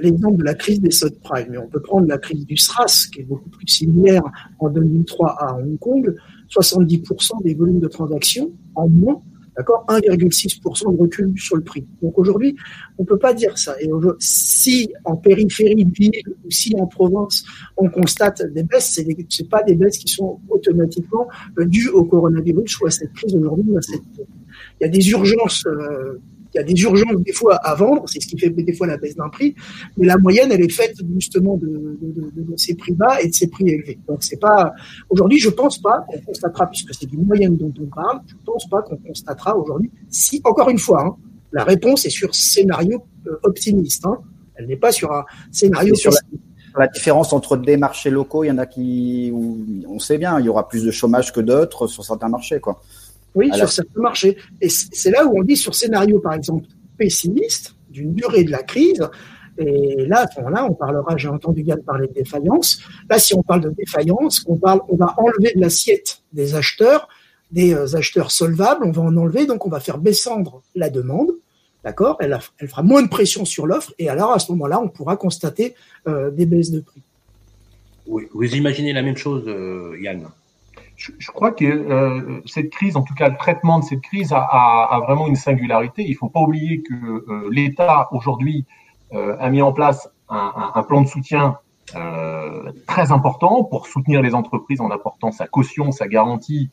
l'exemple de la crise des subprimes, mais on peut prendre la crise du SRAS, qui est beaucoup plus similaire en 2003 à Hong Kong. 70% des volumes de transactions en moins D'accord? 1,6% de recul sur le prix. Donc aujourd'hui, on ne peut pas dire ça. Et si en périphérie ville ou si en province, on constate des baisses, ce n'est pas des baisses qui sont automatiquement euh, dues au coronavirus ou à cette crise aujourd'hui. Il y a des urgences euh, il y a des urgences des fois à vendre, c'est ce qui fait des fois la baisse d'un prix, mais la moyenne elle est faite justement de, de, de, de ces prix bas et de ces prix élevés. Donc c'est pas aujourd'hui, je pense pas qu'on constatera puisque c'est d'une moyenne dont on parle, je pense pas qu'on constatera aujourd'hui si encore une fois hein, la réponse est sur scénario euh, optimiste, hein, elle n'est pas sur un scénario sur la, différence entre des marchés locaux, il y en a qui, on sait bien, il y aura plus de chômage que d'autres sur certains marchés, quoi. Oui, sur certains marchés. Et c'est là où on dit sur scénario, par exemple, pessimiste, d'une durée de la crise, et là, à ce moment-là, on parlera, j'ai entendu Yann parler de défaillance. Là, si on parle de défaillance, on, parle, on va enlever de l'assiette des acheteurs, des euh, acheteurs solvables, on va en enlever, donc on va faire descendre la demande, d'accord? Elle, elle, fera moins de pression sur l'offre, et alors à ce moment-là, on pourra constater euh, des baisses de prix. Oui, vous imaginez la même chose, euh, Yann? Je, crois que euh, cette crise, en tout cas le traitement de cette crise, a, vraiment une singularité. Il ne faut pas oublier que euh, l'État aujourd'hui euh, a mis en place un, un, un plan de soutien très important pour soutenir les entreprises en apportant sa caution, sa garantie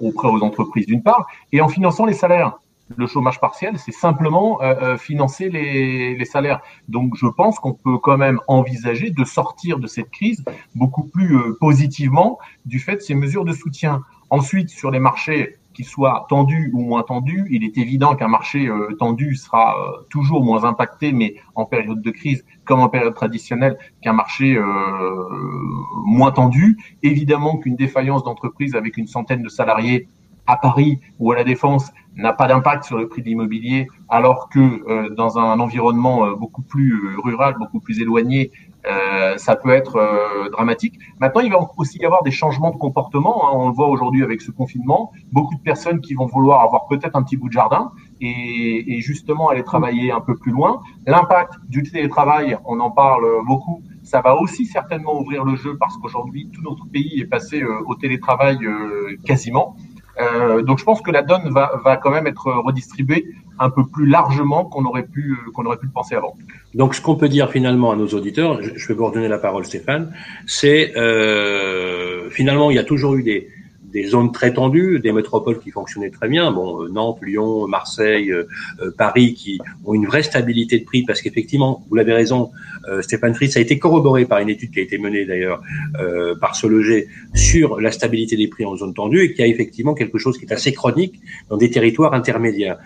auprès aux entreprises d'une part, et en finançant les salaires le chômage partiel, c'est simplement euh, euh, financer les, salaires. Donc je pense qu'on peut quand même envisager de sortir de cette crise beaucoup plus euh, positivement du fait de ces mesures de soutien. Ensuite, sur les marchés, qu'ils soient tendus ou moins tendus, il est évident qu'un marché tendu sera toujours moins impacté, mais en période de crise comme en période traditionnelle, qu'un marché moins tendu. Évidemment qu'une défaillance d'entreprise avec une centaine de salariés à Paris ou à la Défense n'a pas d'impact sur le prix de l'immobilier, alors que euh, dans un environnement euh, beaucoup plus euh, rural, beaucoup plus éloigné, ça peut être dramatique. Maintenant, il va aussi y avoir des changements de comportement. Hein. on le voit aujourd'hui avec ce confinement. Beaucoup de personnes qui vont vouloir avoir peut-être un petit bout de jardin et, et justement aller travailler un peu plus loin. L'impact du télétravail, on en parle beaucoup Ça va aussi certainement ouvrir le jeu parce qu'aujourd'hui, tout notre pays est passé au télétravail quasiment. Euh, donc je pense que la donne va, va quand même être redistribuée un peu plus largement qu'on aurait pu qu'on aurait pu le penser avant. Donc ce qu'on peut dire finalement à nos auditeurs, je, vais vous redonner la parole Stéphane, c'est euh, finalement il y a toujours eu des des zones très tendues, des métropoles qui fonctionnaient très bien, bon euh, Nantes, Lyon, Marseille, euh, euh, Paris, qui ont une vraie stabilité de prix, parce qu'effectivement, vous l'avez raison, Stéphane Fritz a été corroboré par une étude qui a été menée d'ailleurs par Sologer sur la stabilité des prix en zone tendue et qui a effectivement quelque chose qui est assez chronique dans des territoires intermédiaires.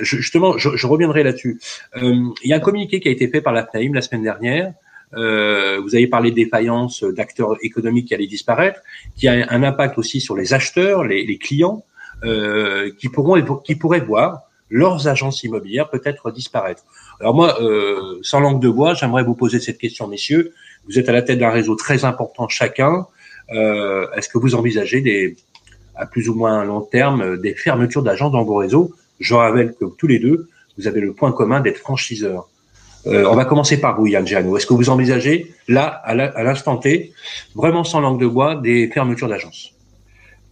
justement, je, je reviendrai là-dessus. il y a un communiqué qui a été fait par la FNAIM la semaine dernière euh, vous avez parlé de défaillance d'acteurs économiques qui allaient disparaître, qui a un impact aussi sur les acheteurs, les, les clients, euh, qui pourront qui pourraient voir leurs agences immobilières peut-être disparaître. Alors moi, euh, sans langue de bois, j'aimerais vous poser cette question, messieurs. Vous êtes à la tête d'un réseau très important chacun. Euh, Est-ce que vous envisagez des, à plus ou moins long terme, des fermetures d'agences dans vos réseaux? Je rappelle que tous les deux, vous avez le point commun d'être franchiseurs. Euh, on va commencer par vous, Yann Giano. Est-ce que vous envisagez, là, à l'instant T, vraiment sans langue de bois, des fermetures d'agences?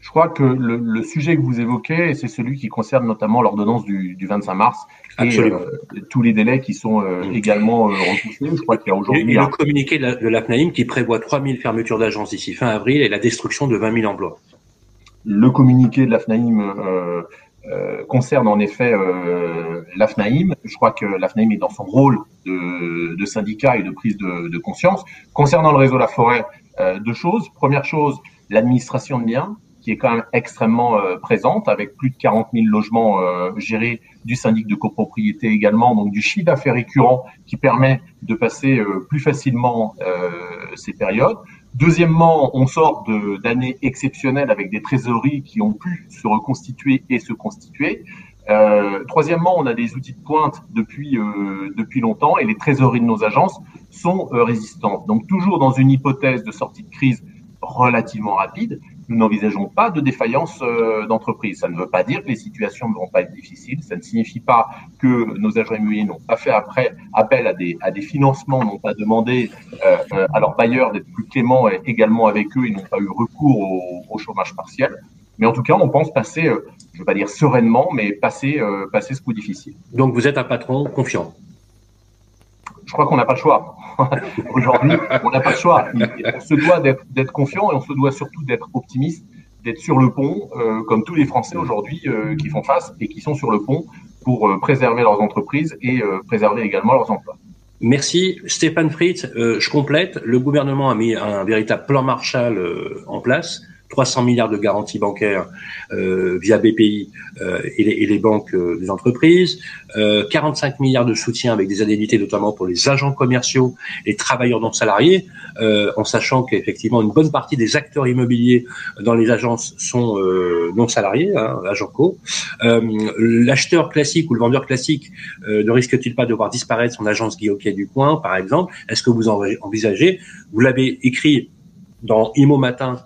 Je crois que le, sujet que vous évoquez, c'est celui qui concerne notamment l'ordonnance du, 25 mars et euh, tous les délais qui sont euh, mm. également repoussés. Je crois qu'il y a aujourd'hui... Et, le communiqué de l'APNAIM qui prévoit 3000 fermetures d'agences d'ici fin avril et la destruction de 20 000 emplois. Le communiqué de l'AFNAIM euh, concerne en effet euh, l'AFNAIM. Je crois que l'AFNAIM est dans son rôle de, de syndicat et de prise de, de, conscience. Concernant le réseau La Forêt, euh, deux choses. Première chose, l'administration de biens, qui est quand même extrêmement euh, présente, avec plus de 40 000 logements euh, gérés du syndic de copropriété également, donc du chiffre d'affaires récurrent qui permet de passer plus facilement ces périodes. Deuxièmement, on sort d'années exceptionnelles avec des trésoreries qui ont pu se reconstituer et se constituer. Euh, troisièmement, on a des outils de pointe depuis euh, depuis longtemps et les trésoreries de nos agences sont euh, résistantes. Donc toujours dans une hypothèse de sortie de crise relativement rapide, nous n'envisageons pas de défaillance euh, d'entreprise. Ça ne veut pas dire que les situations ne vont pas être difficiles. Ça ne signifie pas que nos agents immobiliers n'ont pas fait après appel à des, financements, n'ont pas demandé euh, euh, à leurs bailleurs d'être plus cléments également avec eux, ils n'ont pas eu recours au, au, chômage partiel. Mais en tout cas, on pense passer, je ne veux pas dire sereinement, mais passer, passer ce coup difficile. Donc vous êtes un patron confiant je crois qu'on n'a pas le choix. Aujourd'hui, on n'a pas le choix. On se doit d'être confiant et on se doit surtout d'être optimiste, d'être sur le pont, euh, comme tous les Français aujourd'hui euh, qui font face et qui sont sur le pont pour euh, préserver leurs entreprises et préserver également leurs emplois. Merci. Stéphane Fritz, je complète. Le gouvernement a mis un véritable plan Marshall en place 300 milliards de garanties bancaires euh, via BPI euh, et, les, et, les, banques euh, des entreprises, 45 milliards de soutien avec des indemnités notamment pour les agents commerciaux, les travailleurs non salariés, en sachant qu'effectivement une bonne partie des acteurs immobiliers dans les agences sont non salariés, hein, agents co. L'acheteur classique ou le vendeur classique ne risque-t-il pas de voir disparaître son agence Guillaume du coin, par exemple? Est-ce que vous envisagez? Vous l'avez écrit dans Imo Matin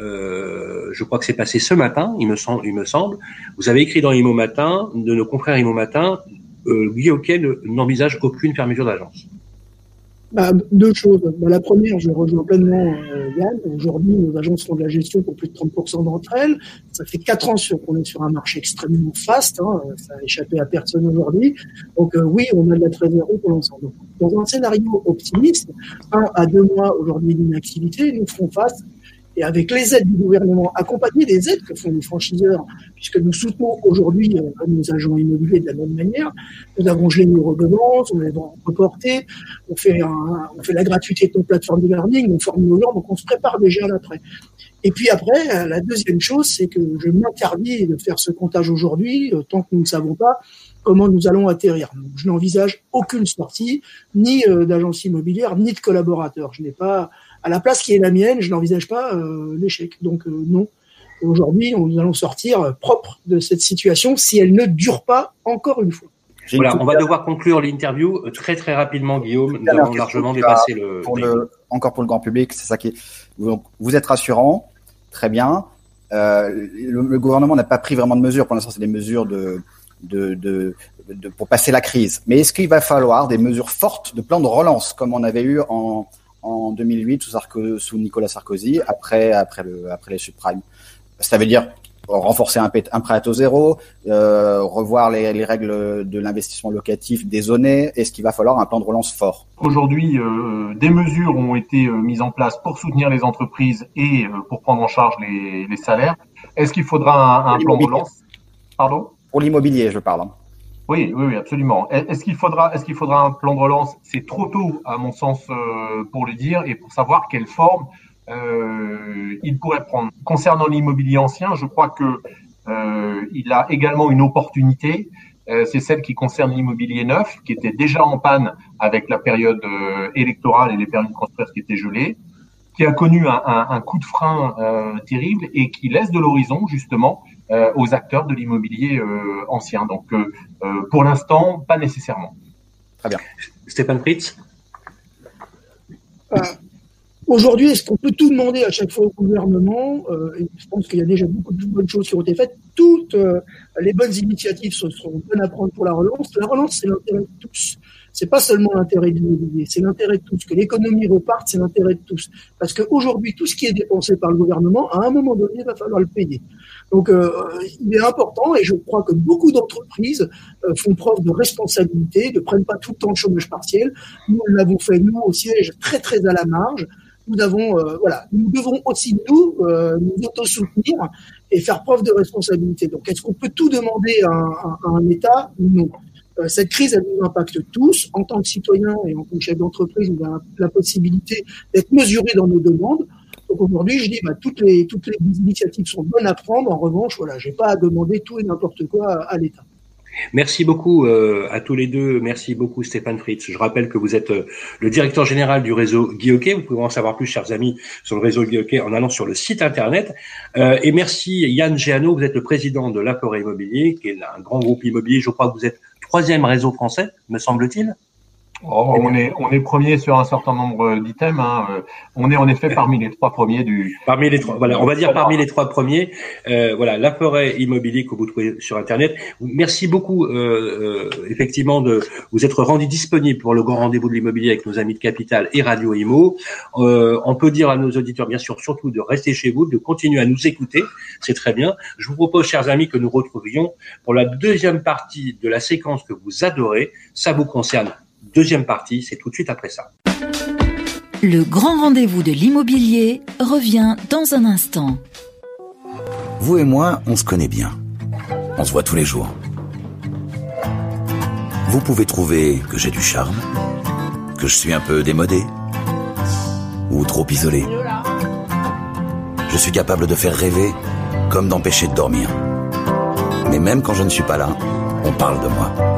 euh, je crois que c'est passé ce matin, il me semble. Vous avez écrit dans Imo Matin, de nos confrères Imo Matin, euh, Guy n'envisage aucune fermeture d'agence. Bah, deux choses. Bah, la première, je rejoins pleinement euh, Yann. Aujourd'hui, nos agences font de la gestion pour plus de 30% d'entre elles. Ça fait quatre ans qu'on est sur un marché extrêmement fast. Hein. Ça a échappé à personne aujourd'hui. Donc euh, oui, on a de la trésorerie pour l'ensemble. Dans un scénario optimiste, un à deux mois aujourd'hui d'inactivité, nous ferons face et avec les aides du gouvernement, accompagnées des aides que font les franchiseurs, puisque nous soutenons aujourd'hui euh, nos agents immobiliers de la même manière. Nous avons gelé nos redevances, on les a reportées, on fait, un, on fait la gratuité de nos plateformes de learning, on forme nos gens, donc on se prépare déjà à l'après. Et puis après, euh, la deuxième chose, c'est que je m'interdis de faire ce comptage aujourd'hui, euh, tant que nous ne savons pas comment nous allons atterrir. Je n'envisage aucune sortie, ni d'agence immobilière, ni de collaborateurs. Je n'ai pas à la place qui est la mienne, je n'envisage pas euh, l'échec. Donc euh, non. Aujourd'hui, nous allons sortir euh, propre de cette situation si elle ne dure pas encore une fois. Voilà, on va devoir conclure l'interview très très rapidement, Guillaume. Nous avons largement dépassé le, pour le. Encore pour le grand public, c'est ça qui. Est... vous êtes rassurant, très bien. Euh, le, gouvernement n'a pas pris vraiment de mesures. Pour l'instant, c'est des mesures de, de, de, de, pour passer la crise. Mais est-ce qu'il va falloir des mesures fortes de plan de relance, comme on avait eu en, en 2008 sous, sous Nicolas Sarkozy, après, après, le, après les subprimes. Ça veut dire renforcer un, un prêt à taux zéro, euh, revoir les, les, règles de l'investissement locatif des zones. Est-ce qu'il va falloir un plan de relance fort Aujourd'hui, euh, des mesures ont été euh, mises en place pour soutenir les entreprises et euh, pour prendre en charge les, les salaires. Est-ce qu'il faudra un, un plan de relance? Pardon? Pour l'immobilier, je parle. Oui, oui, oui, absolument. Est-ce qu'il faudra, est-ce qu'il faudra un plan de relance? C'est trop tôt, à mon sens, euh, pour le dire et pour savoir quelle forme euh, il pourrait prendre. Concernant l'immobilier ancien, je crois que euh, il a également une opportunité. Euh, c'est celle qui concerne l'immobilier neuf, qui était déjà en panne avec la période euh, électorale et les permis de construire qui étaient gelés, qui a connu un, un, un coup de frein euh, terrible et qui laisse de l'horizon justement aux acteurs de l'immobilier ancien. Donc, pour l'instant, pas nécessairement. Très bien. Stéphane Fritz Aujourd'hui, est-ce qu'on peut tout demander à chaque fois au gouvernement euh, Je pense qu'il y a déjà beaucoup de bonnes choses qui ont été faites. Toutes euh, les bonnes initiatives seront bonnes à prendre pour la relance. La relance, c'est l'intérêt de tous. C'est pas seulement l'intérêt de l'immobilier, c'est l'intérêt de tous. Que l'économie reparte, c'est l'intérêt de tous. Parce qu'aujourd'hui, tout ce qui est dépensé par le gouvernement, à un moment donné, va falloir le payer. Donc, euh, il est important, et je crois que beaucoup d'entreprises euh, font preuve de responsabilité, ne prennent pas tout le temps le chômage partiel. Nous, l'avons fait, nous, au siège, très, très à la marge nous avons, euh, voilà, nous devons aussi nous euh, nous auto-soutenir et faire preuve de responsabilité. Donc, est-ce qu'on peut tout demander à, à, un État? Non. Euh, cette crise, elle nous impacte tous. En tant que citoyens et en tant que chef d'entreprise, on a la possibilité d'être mesurés dans nos demandes. Donc aujourd'hui, je dis, bah, toutes les toutes les initiatives sont bonnes à prendre. En revanche, voilà, j'ai pas à demander tout et n'importe quoi à, l'État. Merci beaucoup euh, à tous les deux. Merci beaucoup Stéphane Fritz. Je rappelle que vous êtes euh, le directeur général du réseau Guy Vous pouvez en savoir plus, chers amis, sur le réseau Guy en allant sur le site internet. Et merci Yann Géano. Vous êtes le président de l'Apport Immobilier, qui est un grand groupe immobilier. Je crois que vous êtes troisième réseau français, me semble-t-il. Oh, on est on est premier sur un certain nombre d'items. Hein. On est en effet parmi les trois premiers du. Parmi les trois, voilà, on va dire parmi les trois premiers. Euh, voilà, la forêt immobilier que vous trouvez sur internet. Merci beaucoup, euh, euh, effectivement, de vous être rendu disponible pour le grand rendez-vous de l'immobilier avec nos amis de Capital et Radio Imo. Euh, on peut dire à nos auditeurs, bien sûr, surtout de rester chez vous, de continuer à nous écouter. C'est très bien. Je vous propose, chers amis, que nous retrouvions pour la deuxième partie de la séquence que vous adorez. Ça vous concerne Deuxième partie, c'est tout de suite après ça. Le grand rendez-vous de l'immobilier revient dans un instant. Vous et moi, on se connaît bien. On se voit tous les jours. Vous pouvez trouver que j'ai du charme, que je suis un peu démodé, ou trop isolé. Je suis capable de faire rêver, comme d'empêcher de dormir. Mais même quand je ne suis pas là, on parle de moi.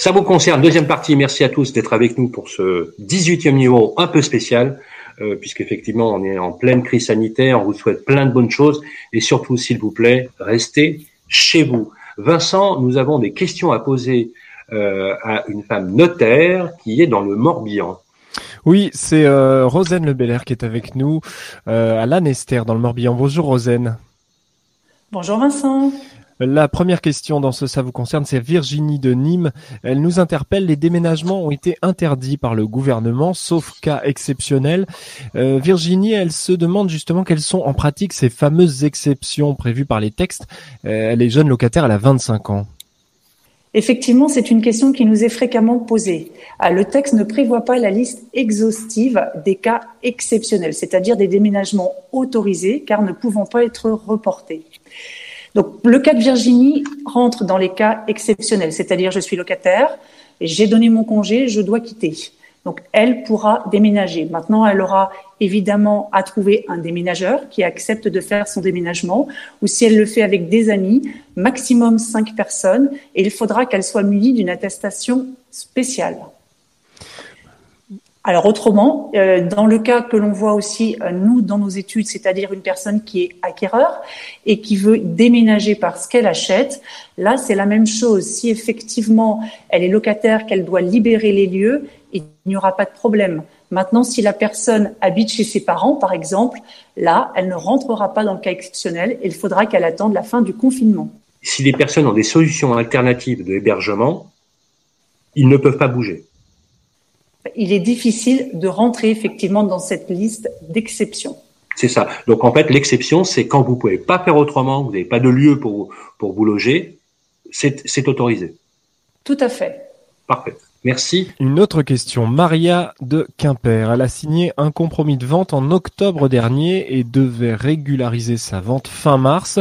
Ça vous concerne. Deuxième partie. Merci à tous d'être avec nous pour ce 18e numéro un peu spécial, euh, puisqu'effectivement on est en pleine crise sanitaire. On vous souhaite plein de bonnes choses et surtout, s'il vous plaît, restez chez vous. Vincent, nous avons des questions à poser euh, à une femme notaire qui est dans le Morbihan. Oui, c'est euh, Rosane Le Beller qui est avec nous euh, à Lanester dans le Morbihan. Bonjour Rosane. Bonjour Vincent. La première question dans ce Ça vous concerne, c'est Virginie de Nîmes. Elle nous interpelle. Les déménagements ont été interdits par le gouvernement, sauf cas exceptionnels. Euh, Virginie, elle se demande justement quelles sont en pratique ces fameuses exceptions prévues par les textes. Euh, elle est jeune locataire, elle a 25 ans. Effectivement, c'est une question qui nous est fréquemment posée. Ah, le texte ne prévoit pas la liste exhaustive des cas exceptionnels, c'est-à-dire des déménagements autorisés car ne pouvant pas être reportés. Donc, le cas de Virginie rentre dans les cas exceptionnels, c'est-à-dire je suis locataire, j'ai donné mon congé, je dois quitter. Donc, elle pourra déménager. Maintenant, elle aura évidemment à trouver un déménageur qui accepte de faire son déménagement, ou si elle le fait avec des amis, maximum cinq personnes, et il faudra qu'elle soit munie d'une attestation spéciale. Alors autrement, euh, dans le cas que l'on voit aussi euh, nous dans nos études, c'est-à-dire une personne qui est acquéreur et qui veut déménager parce qu'elle achète, là c'est la même chose. Si effectivement elle est locataire, qu'elle doit libérer les lieux, il n'y aura pas de problème. Maintenant, si la personne habite chez ses parents, par exemple, là, elle ne rentrera pas dans le cas exceptionnel. Il faudra qu'elle attende la fin du confinement. Si les personnes ont des solutions alternatives de hébergement, ils ne peuvent pas bouger il est difficile de rentrer effectivement dans cette liste d'exceptions. C'est ça. Donc en fait, l'exception, c'est quand vous pouvez pas faire autrement, vous n'avez pas de lieu pour, pour vous loger, c'est autorisé. Tout à fait. Parfait. Merci. Une autre question. Maria de Quimper. Elle a signé un compromis de vente en octobre dernier et devait régulariser sa vente fin mars.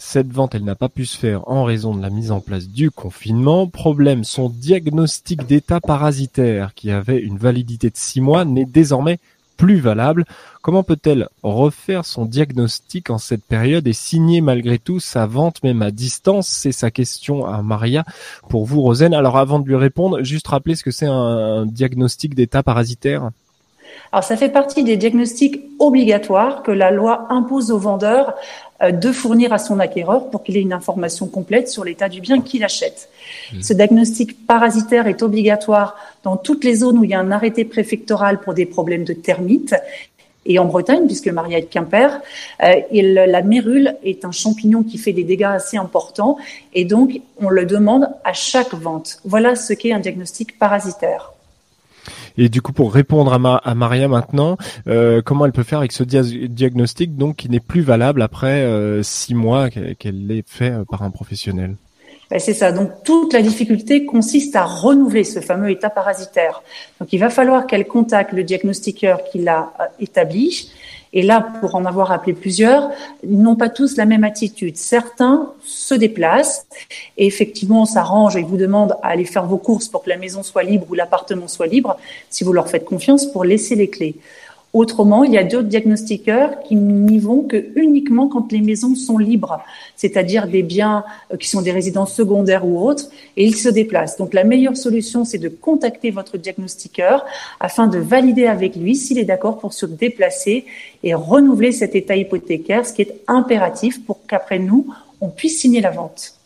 Cette vente, elle n'a pas pu se faire en raison de la mise en place du confinement. Problème, son diagnostic d'état parasitaire, qui avait une validité de six mois, n'est désormais plus valable. Comment peut-elle refaire son diagnostic en cette période et signer malgré tout sa vente même à distance? C'est sa question à Maria pour vous, Rosen. Alors avant de lui répondre, juste rappeler ce que c'est un diagnostic d'état parasitaire. Alors ça fait partie des diagnostics obligatoires que la loi impose aux vendeurs de fournir à son acquéreur pour qu'il ait une information complète sur l'état du bien qu'il achète. Mmh. Ce diagnostic parasitaire est obligatoire dans toutes les zones où il y a un arrêté préfectoral pour des problèmes de termites et en Bretagne, puisque Maria est de Quimper, euh, la mérule est un champignon qui fait des dégâts assez importants et donc on le demande à chaque vente. Voilà ce qu'est un diagnostic parasitaire. Et du coup, pour répondre à, Maria maintenant, euh, comment elle peut faire avec ce diagnostic donc qui n'est plus valable après euh, six mois qu'elle l'ait fait euh, par un professionnel? Ben c'est ça. Donc toute la difficulté consiste à renouveler ce fameux état parasitaire. Donc il va falloir qu'elle contacte le diagnostiqueur qui l'a établi et là, pour en avoir appelé plusieurs, ils n'ont pas tous la même attitude. Certains se déplacent et effectivement s'arrangent et vous demandent à aller faire vos courses pour que la maison soit libre ou l'appartement soit libre, si vous leur faites confiance, pour laisser les clés. Autrement, il y a d'autres diagnostiqueurs qui n'y vont que uniquement quand les maisons sont libres, c'est-à-dire des biens euh, qui sont des résidences secondaires ou autres, et ils se déplacent. Donc la meilleure solution, c'est de contacter votre diagnostiqueur afin de valider avec lui s'il est d'accord pour se déplacer et renouveler cet état hypothécaire, ce qui est impératif pour qu'après nous, on puisse signer la vente.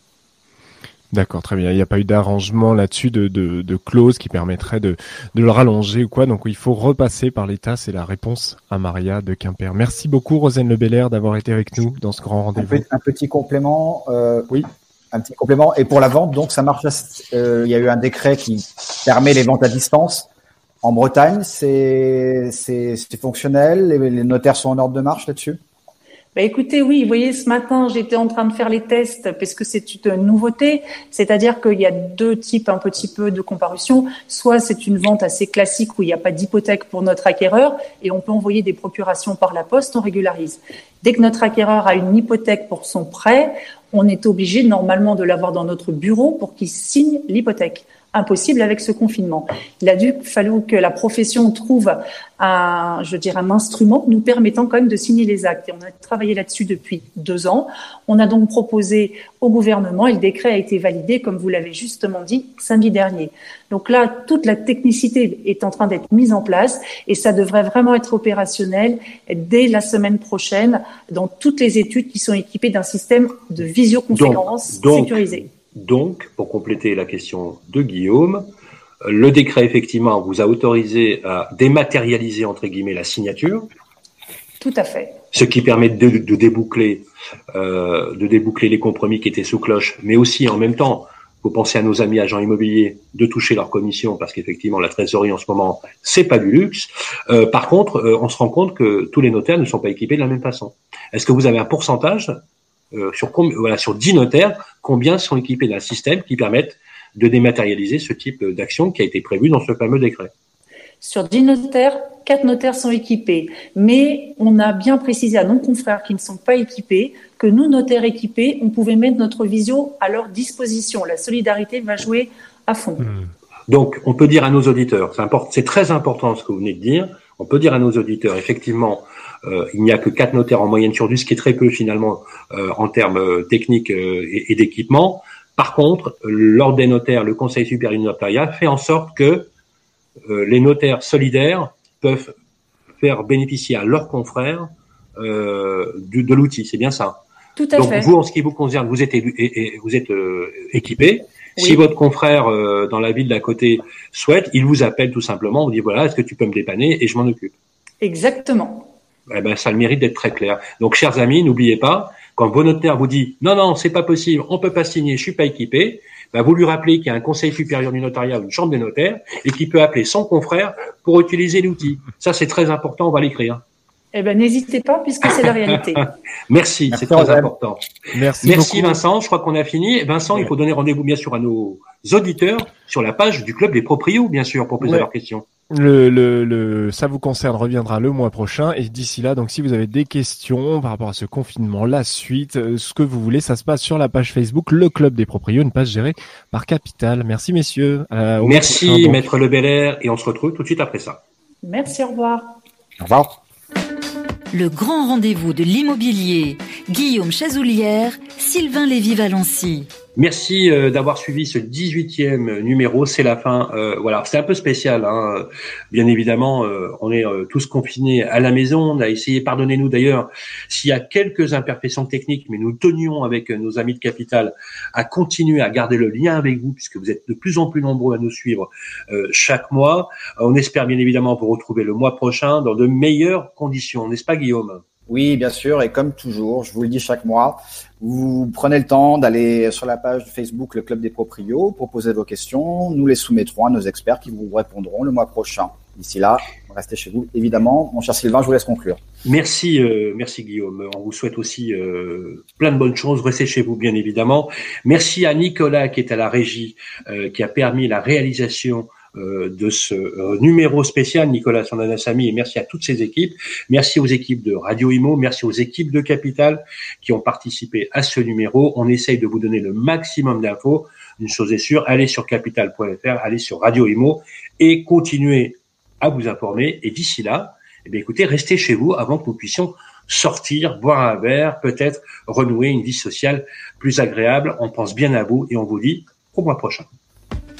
D'accord, très bien. Il n'y a pas eu d'arrangement là-dessus de, de, de, clause qui permettrait de, de le rallonger ou quoi. Donc il faut repasser par l'État. C'est la réponse à Maria de Quimper. Merci beaucoup, Rosane Le d'avoir été avec nous dans ce grand rendez-vous. Un, petit complément. Euh, oui. Un petit complément. Et pour la vente, donc ça marche. Euh, il y a eu un décret qui permet les ventes à distance. En Bretagne, c'est fonctionnel. les notaires sont en ordre de marche là-dessus? Bah écoutez, oui, vous voyez, ce matin, j'étais en train de faire les tests parce que c'est une nouveauté, c'est-à-dire qu'il y a deux types un petit peu de comparution. Soit c'est une vente assez classique où il n'y a pas d'hypothèque pour notre acquéreur et on peut envoyer des procurations par la poste, on régularise. Dès que notre acquéreur a une hypothèque pour son prêt, on est obligé normalement de l'avoir dans notre bureau pour qu'il signe l'hypothèque impossible avec ce confinement. Il a dû fallu que la profession trouve un, je dirais, un instrument nous permettant quand même de signer les actes. Et on a travaillé là-dessus depuis deux ans. On a donc proposé au gouvernement et le décret a été validé, comme vous l'avez justement dit, samedi dernier. Donc là, toute la technicité est en train d'être mise en place et ça devrait vraiment être opérationnel dès la semaine prochaine dans toutes les études qui sont équipées d'un système de visioconférence sécurisé. Donc, pour compléter la question de Guillaume, Le décret, effectivement, vous a autorisé à dématérialiser, entre guillemets, la signature. Tout à fait. Ce qui permet de, de déboucler, euh, de déboucler les compromis qui étaient sous cloche, mais aussi en même temps, faut penser à nos amis agents immobiliers de toucher leur commission parce qu'effectivement la trésorerie en ce moment c'est pas du luxe. Euh, par contre, euh, on se rend compte que tous les notaires ne sont pas équipés de la même façon. Est-ce que vous avez un pourcentage euh, sur voilà sur 10 notaires combien sont équipés d'un système qui permette de dématérialiser ce type d'action qui a été prévu dans ce fameux décret? Sur 10 notaires, 4 notaires sont équipés, mais on a bien précisé à nos confrères qui ne sont pas équipés que nous, notaires équipés, on pouvait mettre notre visio à leur disposition. La solidarité va jouer à fond. Hmm. Donc, on peut dire à nos auditeurs, c'est très important ce que vous venez de dire, on peut dire à nos auditeurs, effectivement, euh, il n'y a que quatre notaires en moyenne sur 10, ce qui est très peu finalement euh, en termes euh, techniques et, d'équipement. Par contre, l'ordre des notaires, le Conseil supérieur du notariat fait en sorte que les notaires solidaires peuvent faire bénéficier à leurs confrères de l'outil. C'est bien ça. Tout à Donc, vous, en ce qui vous concerne, vous êtes, vous êtes euh, Si votre confrère euh, dans la ville d'à côté souhaite, il vous appelle tout simplement, on dit voilà, est-ce que tu peux me dépanner et je m'en occupe. Exactement. Eh ben, ça a le mérite d'être très clair. Donc, chers amis, n'oubliez pas, quand vos notaire vous dit non, non, c'est pas possible, on peut pas signer, je suis pas équipé, ben, vous lui rappelez qu'il y a un conseil supérieur du notariat ou une chambre des notaires et qu'il peut appeler son confrère pour utiliser l'outil. Ça, c'est très important, on va l'écrire. Eh ben, n'hésitez pas puisque c'est la réalité. Merci, c'est très important. Merci, Merci Vincent. Je crois qu'on a fini. Vincent, il faut donner rendez-vous bien sûr à nos auditeurs sur la page du club des proprios, bien sûr, pour poser leurs questions. Le, le, le, ça vous concerne reviendra le mois prochain et d'ici là, donc si vous avez des questions par rapport à ce confinement, la suite, euh, ce que vous voulez, ça se passe sur la page Facebook, le club des proprios, une page gérée par Capital. Merci messieurs. Euh, Merci Maître Le et on se retrouve tout de suite après ça. Merci, au revoir. Au revoir le grand rendez-vous de l'immobilier. Guillaume Chazoulière, Sylvain Lévy-Valency. Merci euh, d'avoir suivi ce 18e numéro. C'est la fin. Euh, voilà, c'est un peu spécial. Hein. Bien évidemment, euh, on est tous confinés à la maison. On a essayé, pardonnez-nous d'ailleurs, s'il y a quelques imperfections techniques, mais nous tenions avec nos amis de Capital à continuer à garder le lien avec vous, puisque vous êtes de plus en plus nombreux à nous suivre chaque mois. On espère bien évidemment vous retrouver le mois prochain dans de meilleures conditions, n'est-ce pas, Guillaume? Oui, bien sûr, et comme toujours, je vous le dis chaque mois, vous prenez le temps d'aller sur la page Facebook Le Club des Proprios pour poser vos questions. Nous les soumettrons à nos experts qui vous répondront le mois prochain. D'ici là, restez chez vous, évidemment. Mon cher Sylvain, je vous laisse conclure. Merci, euh, merci Guillaume. On vous souhaite aussi euh, plein de bonnes choses. Restez chez vous, bien évidemment. Merci à Nicolas qui est à la régie, euh, qui a permis la réalisation de ce euh, numéro spécial, Nicolas Sandanassami, et merci à toutes ces équipes. Merci aux équipes de Radio Imo, merci aux équipes de Capital qui ont participé à ce numéro. On essaye de vous donner le maximum d'infos. Une chose est sûre, allez sur capital.fr, allez sur Radio Imo et continuez à vous informer. Et d'ici là, eh bien, écoutez, restez chez vous avant que nous puissions sortir, boire un verre, peut-être renouer une vie sociale plus agréable. On pense bien à vous et on vous dit au mois prochain.